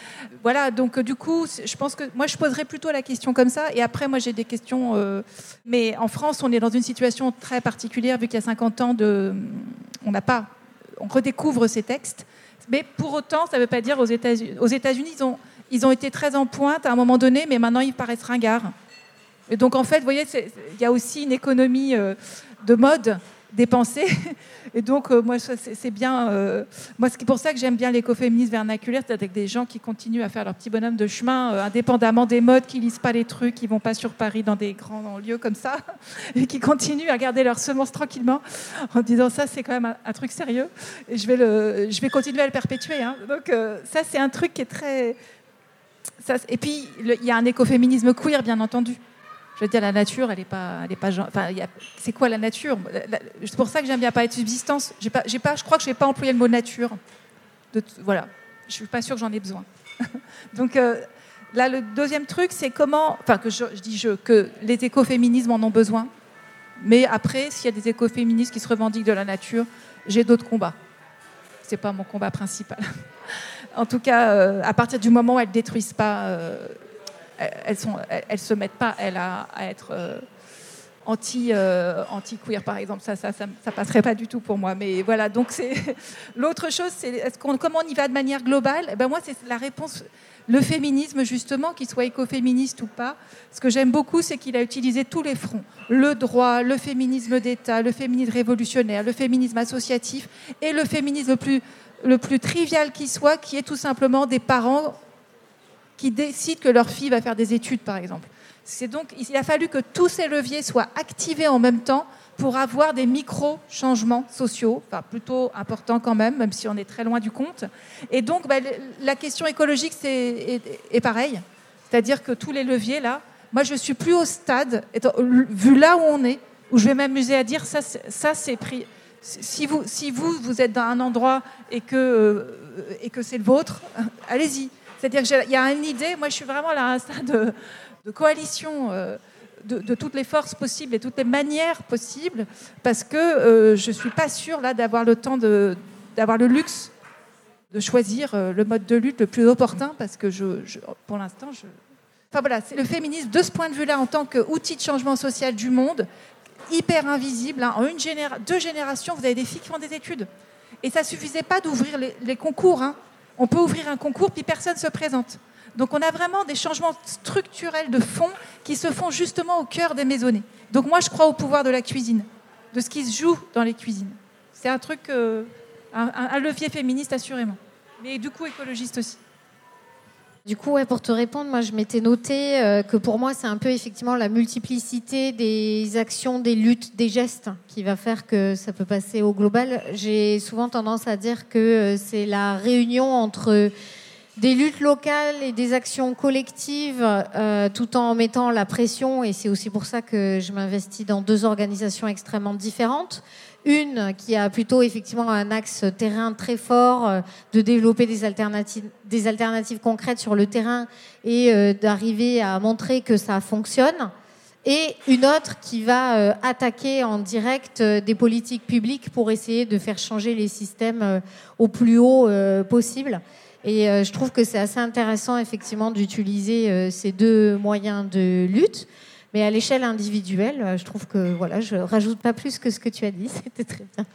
Voilà, donc euh, du coup, je pense que moi, je poserais plutôt la question comme ça. Et après, moi, j'ai des questions. euh, mais en France, on est dans une situation très particulière, vu qu'il y a 50 ans, de, on n'a pas. On redécouvre ces textes. Mais pour autant, ça ne veut pas dire aux États-Unis. États-Unis, ils ont, ils ont été très en pointe à un moment donné, mais maintenant, ils paraissent ringards. Et donc, en fait, vous voyez, il y a aussi une économie euh, de mode dépensée. Et donc, euh, moi, c'est bien. euh, moi, c'est pour ça que j'aime bien l'écoféminisme vernaculaire, c'est avec des gens qui continuent à faire leur petit bonhomme de chemin, indépendamment des modes, qui lisent pas les trucs, qui vont pas sur Paris dans des grands lieux comme ça, et qui continuent à garder leurs semences tranquillement, en disant ça, c'est quand même un, truc sérieux, et je vais, le, je vais continuer à le perpétuer. hein. Donc, ça, c'est un truc qui est très. et puis, il y a un écoféminisme queer, bien entendu. Je veux dire, la nature, elle n'est pas, elle est pas. Enfin, c'est quoi la nature? C'est pour ça que j'aime bien parler de subsistance. J'ai pas, j'ai pas, je crois que je n'ai pas employé le mot nature. De voilà, je suis pas sûre que j'en ai besoin. Donc euh, là, le deuxième truc, c'est comment, enfin que je, dis je, que les écoféminismes en ont besoin. Mais après, s'il y a des écoféministes qui se revendiquent de la nature, j'ai d'autres combats. C'est pas mon combat principal. en tout cas, euh, à partir du moment où elles détruisent pas, euh, elles, sont, se mettent pas, elles, à, être euh, anti, euh, anti-queer, par exemple. Ça, ça, ça, passerait pas du tout pour moi. Mais voilà, donc c'est l'autre chose, c'est comment on y va de manière globale? Eh ben moi, c'est la réponse. Le féminisme, justement, qu'il soit écoféministe ou pas, ce que j'aime beaucoup, c'est qu'il a utilisé tous les fronts. Le droit, le féminisme d'État, le féminisme révolutionnaire, le féminisme associatif et le féminisme le plus trivial qui soit, qui est tout simplement des parents qui décident que leur fille va faire des études, par exemple. C'est donc, il a fallu que tous ces leviers soient activés en même temps pour avoir des micro-changements sociaux, enfin plutôt importants quand même, même si on est très loin du compte. Et donc, bah, la question écologique, c'est est, est pareil. C'est-à-dire que tous les leviers, là, moi, je suis plus au stade, vu là où on est, où je vais m'amuser à dire, ça, ça c'est pris. Si vous, si vous, vous êtes dans un endroit et que, euh, et que c'est le vôtre, allez-y. C'est-à-dire qu'il y a une idée, moi je suis vraiment là à un stade de, coalition euh, de, toutes les forces possibles et toutes les manières possibles, parce que euh, je ne suis pas sûre là d'avoir le temps d'avoir le luxe de choisir euh, le mode de lutte le plus opportun, parce que je, pour l'instant, je... Enfin voilà, c'est le féminisme de ce point de vue-là en tant qu'outil de changement social du monde, hyper invisible. hein. En une généra- deux générations, vous avez des filles qui font des études. Et ça suffisait pas d'ouvrir les, les concours. hein. On peut ouvrir un concours, puis personne se présente. Donc on a vraiment des changements structurels de fond qui se font justement au cœur des maisonnées. Donc moi, je crois au pouvoir de la cuisine, de ce qui se joue dans les cuisines. C'est un truc, euh, un levier féministe assurément, mais du coup écologiste aussi. Du coup, pour te répondre, moi, je m'étais noté euh, que pour moi, c'est un peu effectivement la multiplicité des actions, des luttes, des gestes qui va faire que ça peut passer au global. J'ai souvent tendance à dire que euh, c'est la réunion entre des luttes locales et des actions collectives, euh, tout en mettant la pression. Et c'est aussi pour ça que je m'investis dans deux organisations extrêmement différentes. Une qui a plutôt effectivement un axe terrain très fort, euh, de développer des alternatives, concrètes sur le terrain et euh, d'arriver à montrer que ça fonctionne. Et une autre qui va euh, attaquer en direct des politiques publiques pour essayer de faire changer les systèmes au plus haut possible. Et je trouve que c'est assez intéressant effectivement d'utiliser ces deux moyens de lutte. Mais à l'échelle individuelle, euh, je trouve que voilà, je rajoute pas plus que ce que tu as dit. C'était très bien.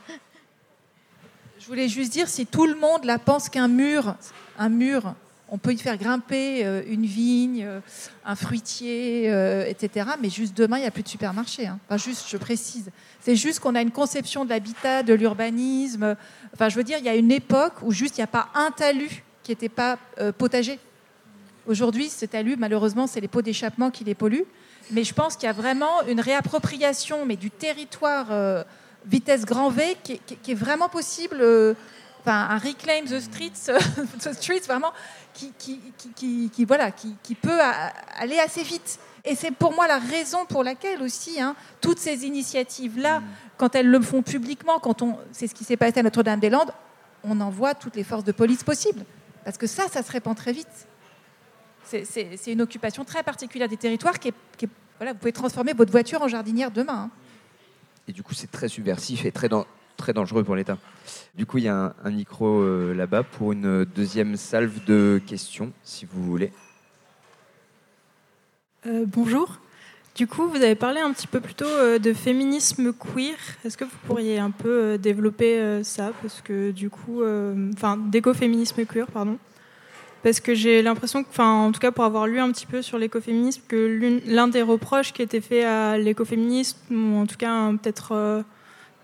Je voulais juste dire, si tout le monde là pense qu'un mur, un mur, on peut y faire grimper euh, une vigne, euh, un fruitier, etc. Mais juste demain, il n'y a plus de supermarché. hein. Enfin, juste, je précise. C'est juste qu'on a une conception de l'habitat, de l'urbanisme. Enfin, je veux dire, il y a une époque où juste il n'y a pas un talus qui n'était pas euh, potager. Aujourd'hui, ce talus, malheureusement, c'est les pots d'échappement qui les polluent. Mais je pense qu'il y a vraiment une réappropriation mais du territoire euh, vitesse grand V qui, est- qui est- qui est vraiment possible. euh, enfin, un reclaim the streets, the streets vraiment, qui, qui, qui, qui voilà, qui, peut aller assez vite. Et c'est pour moi la raison pour laquelle aussi, hein, toutes ces initiatives-là, mm. quand elles le font publiquement, quand on, c'est ce qui s'est passé à Notre-Dame-des-Landes, on envoie toutes les forces de police possibles. Parce que ça, ça se répand très vite. C'est une occupation très particulière des territoires qui est, voilà, vous pouvez transformer votre voiture en jardinière demain. Hein. Et du coup, c'est très subversif et très, très dangereux pour l'État. Du coup, il y a un, micro euh, là-bas pour une deuxième salve de questions, si vous voulez. Euh, bonjour. Du coup, vous avez parlé un petit peu plus tôt euh, de féminisme queer. Est-ce que vous pourriez un peu développer ça? Parce que du coup, enfin, d'écoféminisme queer, pardon. Parce que j'ai l'impression, enfin, en tout cas pour avoir lu un petit peu sur l'écoféminisme, que l'un des reproches qui était fait à l'écoféminisme, ou en tout cas peut-être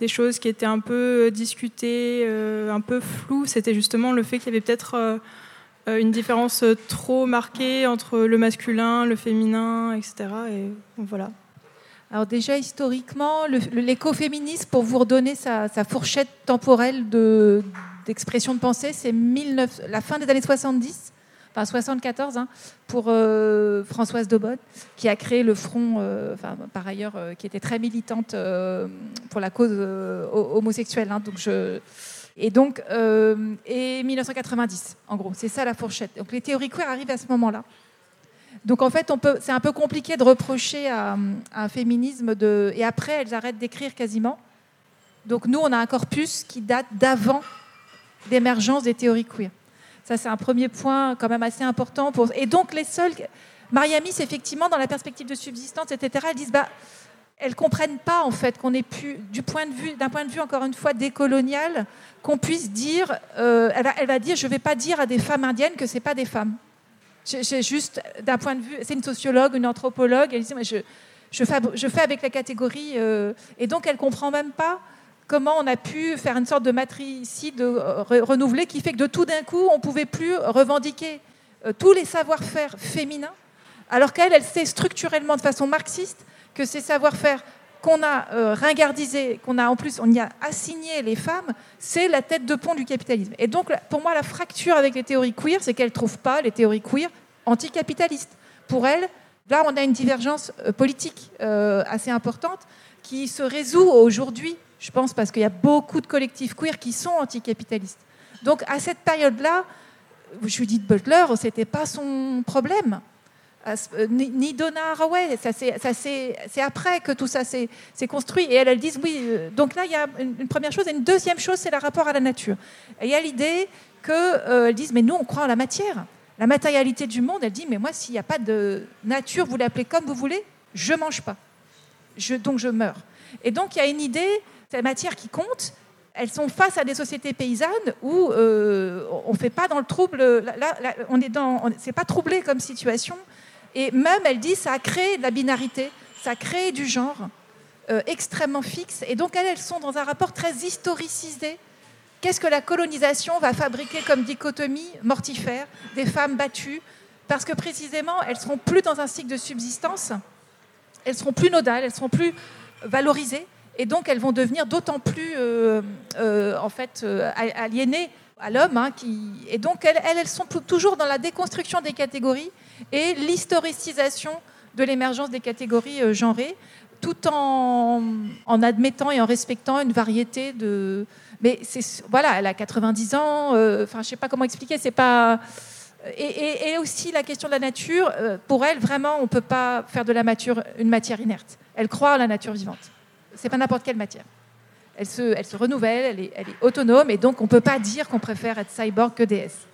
des choses qui étaient un peu discutées, un peu floues, c'était justement le fait qu'il y avait peut-être euh, une différence euh, trop marquée entre le masculin, le féminin, etc. Et voilà. Alors déjà historiquement, l'écoféminisme, pour vous redonner sa, fourchette temporelle d'expression de, pensée, c'est la fin des années 70, enfin 74, hein, pour euh, Françoise Daubonne, qui a créé le Front, enfin, par ailleurs, qui était très militante pour la cause homosexuelle. Hein, donc je et donc, euh, et 1990, en gros, c'est ça la fourchette. Donc les théories queer arrivent à ce moment-là. Donc en fait, c'est un peu compliqué de reprocher à, un féminisme de. Et après, elles arrêtent d'écrire quasiment. Donc nous, on a un corpus qui date d'avant l'émergence des théories queer. Ça, c'est un premier point quand même assez important. Pour... Et donc les seuls. Mariamis, effectivement, dans la perspective de subsistance, etc., elles disent bah, elles comprennent pas en fait qu'on ait pu, du point de vue, d'un point de vue encore une fois décolonial, qu'on puisse dire, euh, elle, va, dire, je vais pas dire à des femmes indiennes que c'est pas des femmes. C'est juste d'un point de vue, c'est une sociologue, une anthropologue, elle dit, mais je, je fais avec la catégorie, euh, et donc elle comprend même pas comment on a pu faire une sorte de matricide euh, renouvelée qui fait que de tout d'un coup, on pouvait plus revendiquer tous les savoir-faire féminins, alors qu'elle, elle sait structurellement de façon marxiste que ces savoir-faire qu'on a euh, ringardisés, qu'on a en plus, on y a assigné les femmes, c'est la tête de pont du capitalisme. Et donc, pour moi, la fracture avec les théories queer, c'est qu'elles ne trouvent pas les théories queer anticapitalistes. Pour elles, là, on a une divergence euh, politique euh, assez importante qui se résout aujourd'hui, je pense, parce qu'il y a beaucoup de collectifs queer qui sont anticapitalistes. Donc, à cette période-là, Judith Butler, ce n'était pas son problème. Euh, ni Donna Haraway. C'est après que tout ça s'est construit. Et elles, elles disent oui. Euh, donc là, il y a une, première chose. Et une deuxième chose, c'est le rapport à la nature. Et il y a l'idée qu'elles euh, disent mais nous, on croit en la matière. La matérialité du monde, elle dit mais moi, s'il n'y a pas de nature, vous l'appelez comme vous voulez, je mange pas. Donc je meurs. Et donc il y a une idée, la matière qui compte. Elles sont face à des sociétés paysannes où on ne fait pas dans le trouble. Là, on est dans, c'est pas troublé comme situation. Et même, elle dit, ça a créé de la binarité, ça a créé du genre euh, extrêmement fixe. Et donc, elles, elles sont dans un rapport très historicisé. Qu'est-ce que la colonisation va fabriquer comme dichotomie mortifère des femmes battues? Parce que précisément, elles seront plus dans un cycle de subsistance, elles seront plus nodales, elles seront plus valorisées, et donc elles vont devenir d'autant plus, euh, euh, en fait, aliénées à l'homme. Hein, et donc, elles, sont toujours dans la déconstruction des catégories et l'historicisation de l'émergence des catégories euh, genrées, tout en, en, admettant et en respectant une variété de. Mais voilà, elle a 90 ans. Euh, enfin, je sais pas comment expliquer. C'est pas. Et, aussi la question de la nature. Euh, pour elle, vraiment, on peut pas faire de la matière une matière inerte. Elle croit à la nature vivante. C'est pas n'importe quelle matière. Elle se, elle se renouvelle, elle est, elle est, autonome, et donc on peut pas dire qu'on préfère être cyborg que déesse.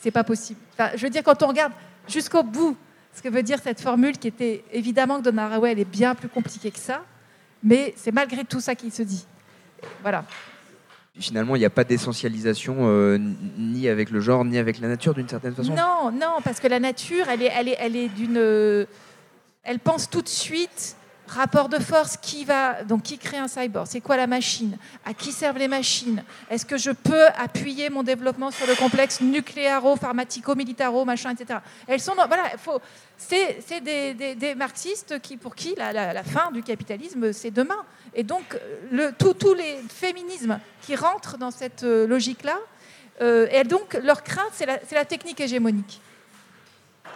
C'est pas possible. Enfin, je veux dire, quand on regarde jusqu'au bout ce que veut dire cette formule qui était évidemment que Donna Haraway elle est bien plus compliquée que ça, mais c'est malgré tout ça qui se dit. Voilà. Finalement, il n'y a pas d'essentialisation euh, ni avec le genre ni avec la nature d'une certaine façon? Non, non, parce que la nature, elle est, elle est, elle est d'une, elle pense tout de suite Rapport de force, qui va donc qui crée un cyborg? C'est quoi la machine? À qui servent les machines? Est-ce que je peux appuyer mon développement sur le complexe nucléaro, pharmatico, militaro, machin, etc. Elles sont voilà, faut, c'est, des, marxistes qui pour qui la, la, fin du capitalisme c'est demain. Et donc le, tous les féminismes qui rentrent dans cette euh, logique-là, Euh, et donc, leur crainte, c'est la, la technique hégémonique.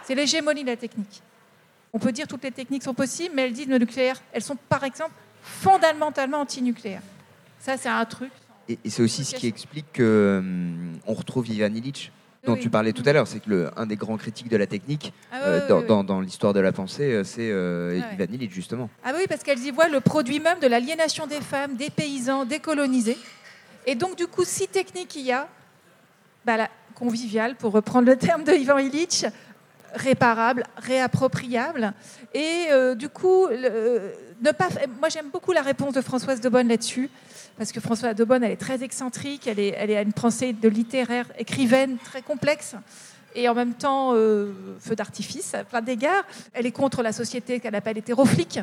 C'est l'hégémonie de la technique. On peut dire que toutes les techniques sont possibles, mais elles disent le nucléaire, elles sont par exemple fondamentalement antinucléaires. Ça, c'est un truc. Et, et c'est aussi ce qui explique qu'on retrouve Ivan Illich, dont Oui. tu parlais tout à l'heure. C'est que le, un des grands critiques de la technique Ah euh, dans, ouais. dans- dans l'histoire de la pensée, euh, c'est euh, Ah. Ivan Illich, justement. Ah oui, parce qu'elles y voient le produit même de l'aliénation des femmes, des paysans, décolonisés. Et donc, du coup, si technique il y a, bah, la conviviale, pour reprendre le terme de Ivan Illich, réparable, réappropriable. Et euh, du coup, ne pas, moi j'aime beaucoup la réponse de Françoise de Bonne là-dessus, parce que Françoise de Bonne, elle est très excentrique, elle, est, elle a une pensée de littéraire, écrivaine très complexe. Et en même temps, euh, feu d'artifice à plein d'égards. Elle est contre la société qu'elle appelle hétéroflique.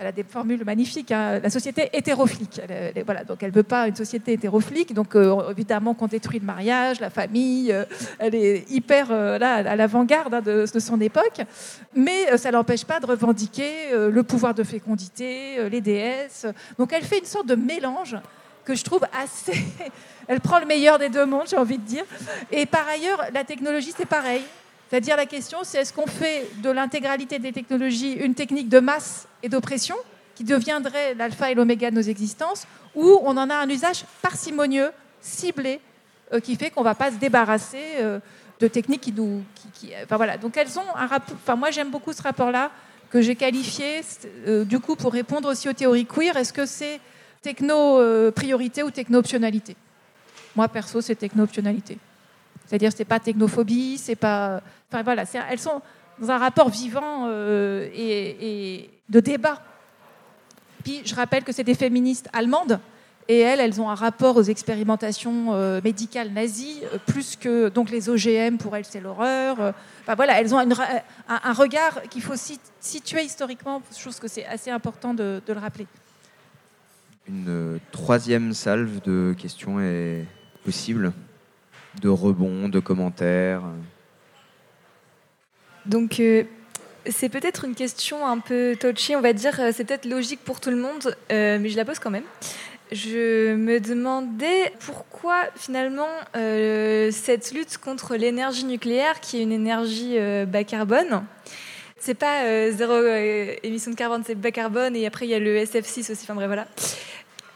Elle a des formules magnifiques. hein. La société hétéroflique. Elle, voilà, donc elle veut pas une société hétéroflique. Donc euh, évidemment qu'on détruit le mariage, la famille. euh, elle est hyper euh, là, à l'avant-garde hein, de, son époque. Mais ça l'empêche pas de revendiquer le pouvoir de fécondité, les déesses. Donc elle fait une sorte de mélange que je trouve assez. Elle prend le meilleur des deux mondes, j'ai envie de dire. Et par ailleurs, la technologie, c'est pareil. C'est-à-dire la question, c'est est-ce qu'on fait de l'intégralité des technologies une technique de masse et d'oppression qui deviendrait l'alpha et l'oméga de nos existences, ou on en a un usage parcimonieux, ciblé, euh, qui fait qu'on ne va pas se débarrasser euh, de techniques qui nous... Enfin, voilà. Donc elles ont un rapport... Enfin, moi, j'aime beaucoup ce rapport-là que j'ai qualifié, euh, du coup, pour répondre aussi aux théories queer, est-ce que c'est techno-priorité ou techno-optionnalité? Moi, perso, c'est techno-optionnalité. C'est-à-dire, c'est pas technophobie, c'est pas. Enfin voilà, elles sont dans un rapport vivant euh, et, de débat. Puis je rappelle que c'est des féministes allemandes et elles, elles ont un rapport aux expérimentations euh, médicales nazies euh, plus que donc les OGM pour elles c'est l'horreur. Enfin voilà, elles ont un, regard qu'il faut sit- situer historiquement. Je trouve que c'est assez important de, le rappeler. Une troisième salve de questions est possible, de rebonds, de commentaires. Donc, euh, c'est peut-être une question un peu touchy, on va dire. euh, C'est peut-être logique pour tout le monde, euh, mais je la pose quand même. Je me demandais pourquoi finalement euh, cette lutte contre l'énergie nucléaire, qui est une énergie euh, bas carbone, c'est pas euh, zéro euh, émission de carbone, c'est bas carbone, et après il y a le SF6 aussi, enfin bref, voilà.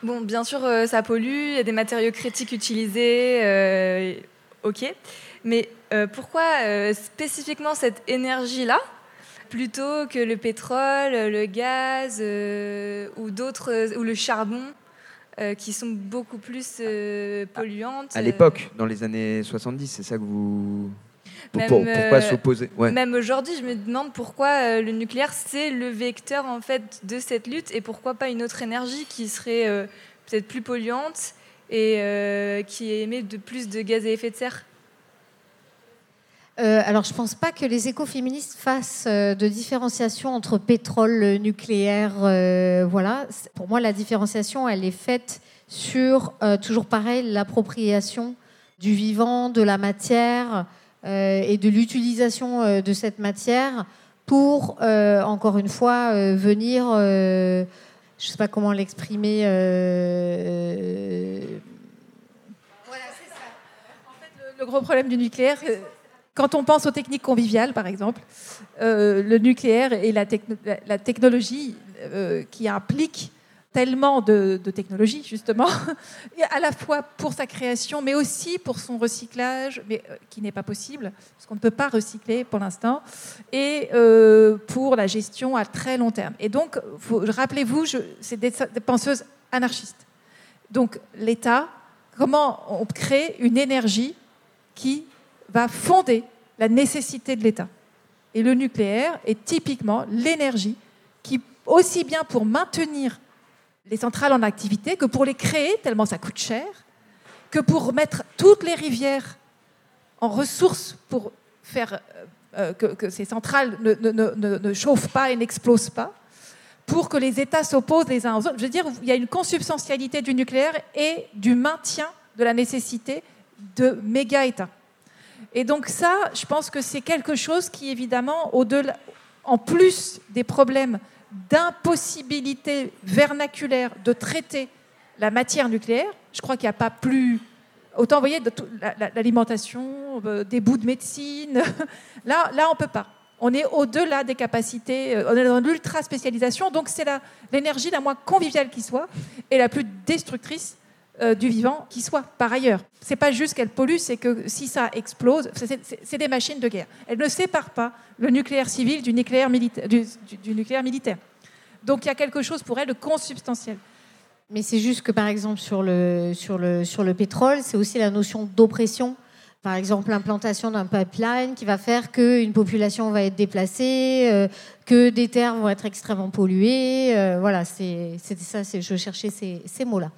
Bon, bien sûr, euh, ça pollue, il y a des matériaux critiques utilisés, euh, ok. Mais euh, pourquoi euh, spécifiquement cette énergie-là plutôt que le pétrole, le gaz euh, ou d'autres ou le charbon qui sont beaucoup plus polluantes À l'époque, dans les années 70, c'est ça que vous. Pour- Même, pour- pourquoi s'opposer? Ouais. Même aujourd'hui, je me demande pourquoi le nucléaire c'est le vecteur en fait de cette lutte et pourquoi pas une autre énergie qui serait peut-être plus polluante et euh, qui émet de plus de gaz à effet de serre. Euh, alors, je ne pense pas que les écoféministes fassent euh, de différenciation entre pétrole, nucléaire. voilà. Pour moi, la différenciation, elle est faite sur, toujours pareil, l'appropriation du vivant, de la matière et de l'utilisation de cette matière pour, encore une fois, venir, je ne sais pas comment l'exprimer, euh, Le gros problème du nucléaire, euh, quand on pense aux techniques conviviales, par exemple, euh, le nucléaire et la, techno- la- la technologie euh, qui implique tellement de, de technologie, justement, à la fois pour sa création, mais aussi pour son recyclage, mais euh, qui n'est pas possible, parce qu'on ne peut pas recycler pour l'instant, et euh, pour la gestion à très long terme. Et donc, rappelez-vous, c'est des penseuses anarchistes. Donc, l'État, comment on crée une énergie qui va fonder la nécessité de l'État? Et le nucléaire est typiquement l'énergie qui, aussi bien pour maintenir les centrales en activité que pour les créer, tellement ça coûte cher, que pour mettre toutes les rivières en ressources pour faire euh, euh, que, ces centrales ne- ne chauffent pas et n'explosent pas, pour que les États s'opposent les uns aux autres. Je veux dire, il y a une consubstantialité du nucléaire et du maintien de la nécessité de méga-États. Et donc ça, je pense que c'est quelque chose qui, évidemment, au-delà, en plus des problèmes d'impossibilité vernaculaire de traiter la matière nucléaire, je crois qu'il n'y a pas plus Autant, vous voyez, l'alimentation, euh, des bouts de médecine. Là, là on ne peut pas. On est au-delà des capacités, euh, on est dans l'ultra spécialisation, donc c'est l'énergie la, moins conviviale qui soit et la plus destructrice euh, du vivant qui soit, par ailleurs. C'est pas juste qu'elle pollue, c'est que si ça explose, c'est des machines de guerre. Elle ne sépare pas le nucléaire civil du nucléaire, militaire. Donc il y a quelque chose pour elle de consubstantiel. Mais c'est juste que, par exemple, sur le, sur le, sur le pétrole, c'est aussi la notion d'oppression. Par exemple, l'implantation d'un pipeline qui va faire qu'une population va être déplacée, euh, que des terres vont être extrêmement polluées. Euh, voilà, c'était ça, je cherchais ces mots-là.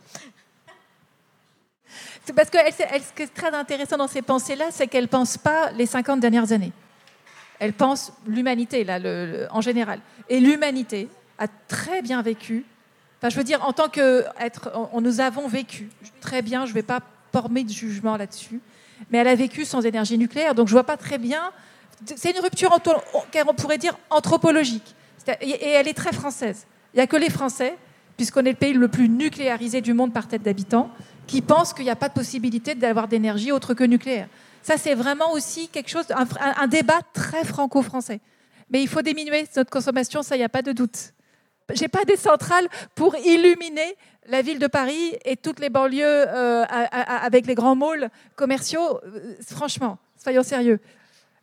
Parce que ce qui est très intéressant dans ces pensées-là, c'est qu'elle ne pense pas les 50 dernières années. Elle pense l'humanité, là, en général. Et l'humanité a très bien vécu je veux dire, en tant que être, on, nous avons vécu très bien. Je ne vais pas former de jugement là-dessus, mais elle a vécu sans énergie nucléaire, donc je vois pas très bien. C'est une rupture, on pourrait dire anthropologique, et elle est très française. Il n'y a que les Français, puisqu'on est le pays le plus nucléarisé du monde par tête d'habitant, qui pensent qu'il n'y a pas de possibilité d'avoir d'énergie autre que nucléaire. Ça, c'est vraiment aussi quelque chose, un, débat très franco-français. Mais il faut diminuer notre consommation, ça, il n'y a pas de doute j'ai pas des centrales pour illuminer la ville de Paris et toutes les banlieues euh, avec les grands malls commerciaux. Euh, franchement, soyons sérieux.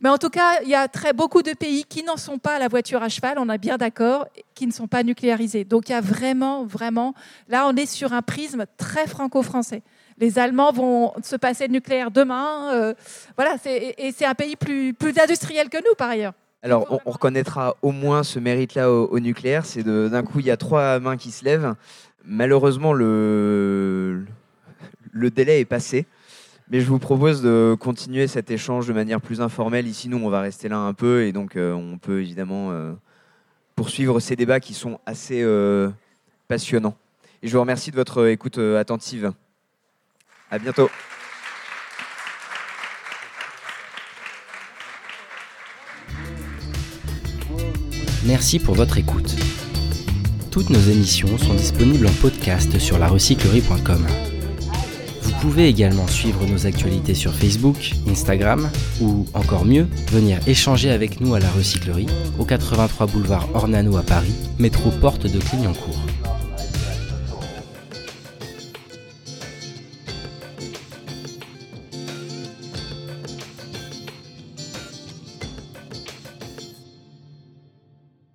Mais en tout cas, il y a très beaucoup de pays qui n'en sont pas à la voiture à cheval, on est bien d'accord, qui ne sont pas nucléarisés. Donc il y a vraiment, vraiment, là on est sur un prisme très franco-français. Les Allemands vont se passer de nucléaire demain. Euh, voilà, et c'est un pays plus, plus industriel que nous par ailleurs. Alors, on, reconnaîtra au moins ce mérite-là au, nucléaire. C'est d'un coup, il y a trois mains qui se lèvent. Malheureusement, le, le délai est passé. Mais je vous propose de continuer cet échange de manière plus informelle. Ici, nous, on va rester là un peu et donc euh, on peut évidemment euh, poursuivre ces débats qui sont assez euh, passionnants. Et je vous remercie de votre écoute attentive. À bientôt. Merci pour votre écoute. Toutes nos émissions sont disponibles en podcast sur larecyclerie.com. Vous pouvez également suivre nos actualités sur Facebook, Instagram ou encore mieux, venir échanger avec nous à la recyclerie au 83 boulevard Ornano à Paris, métro porte de Clignancourt.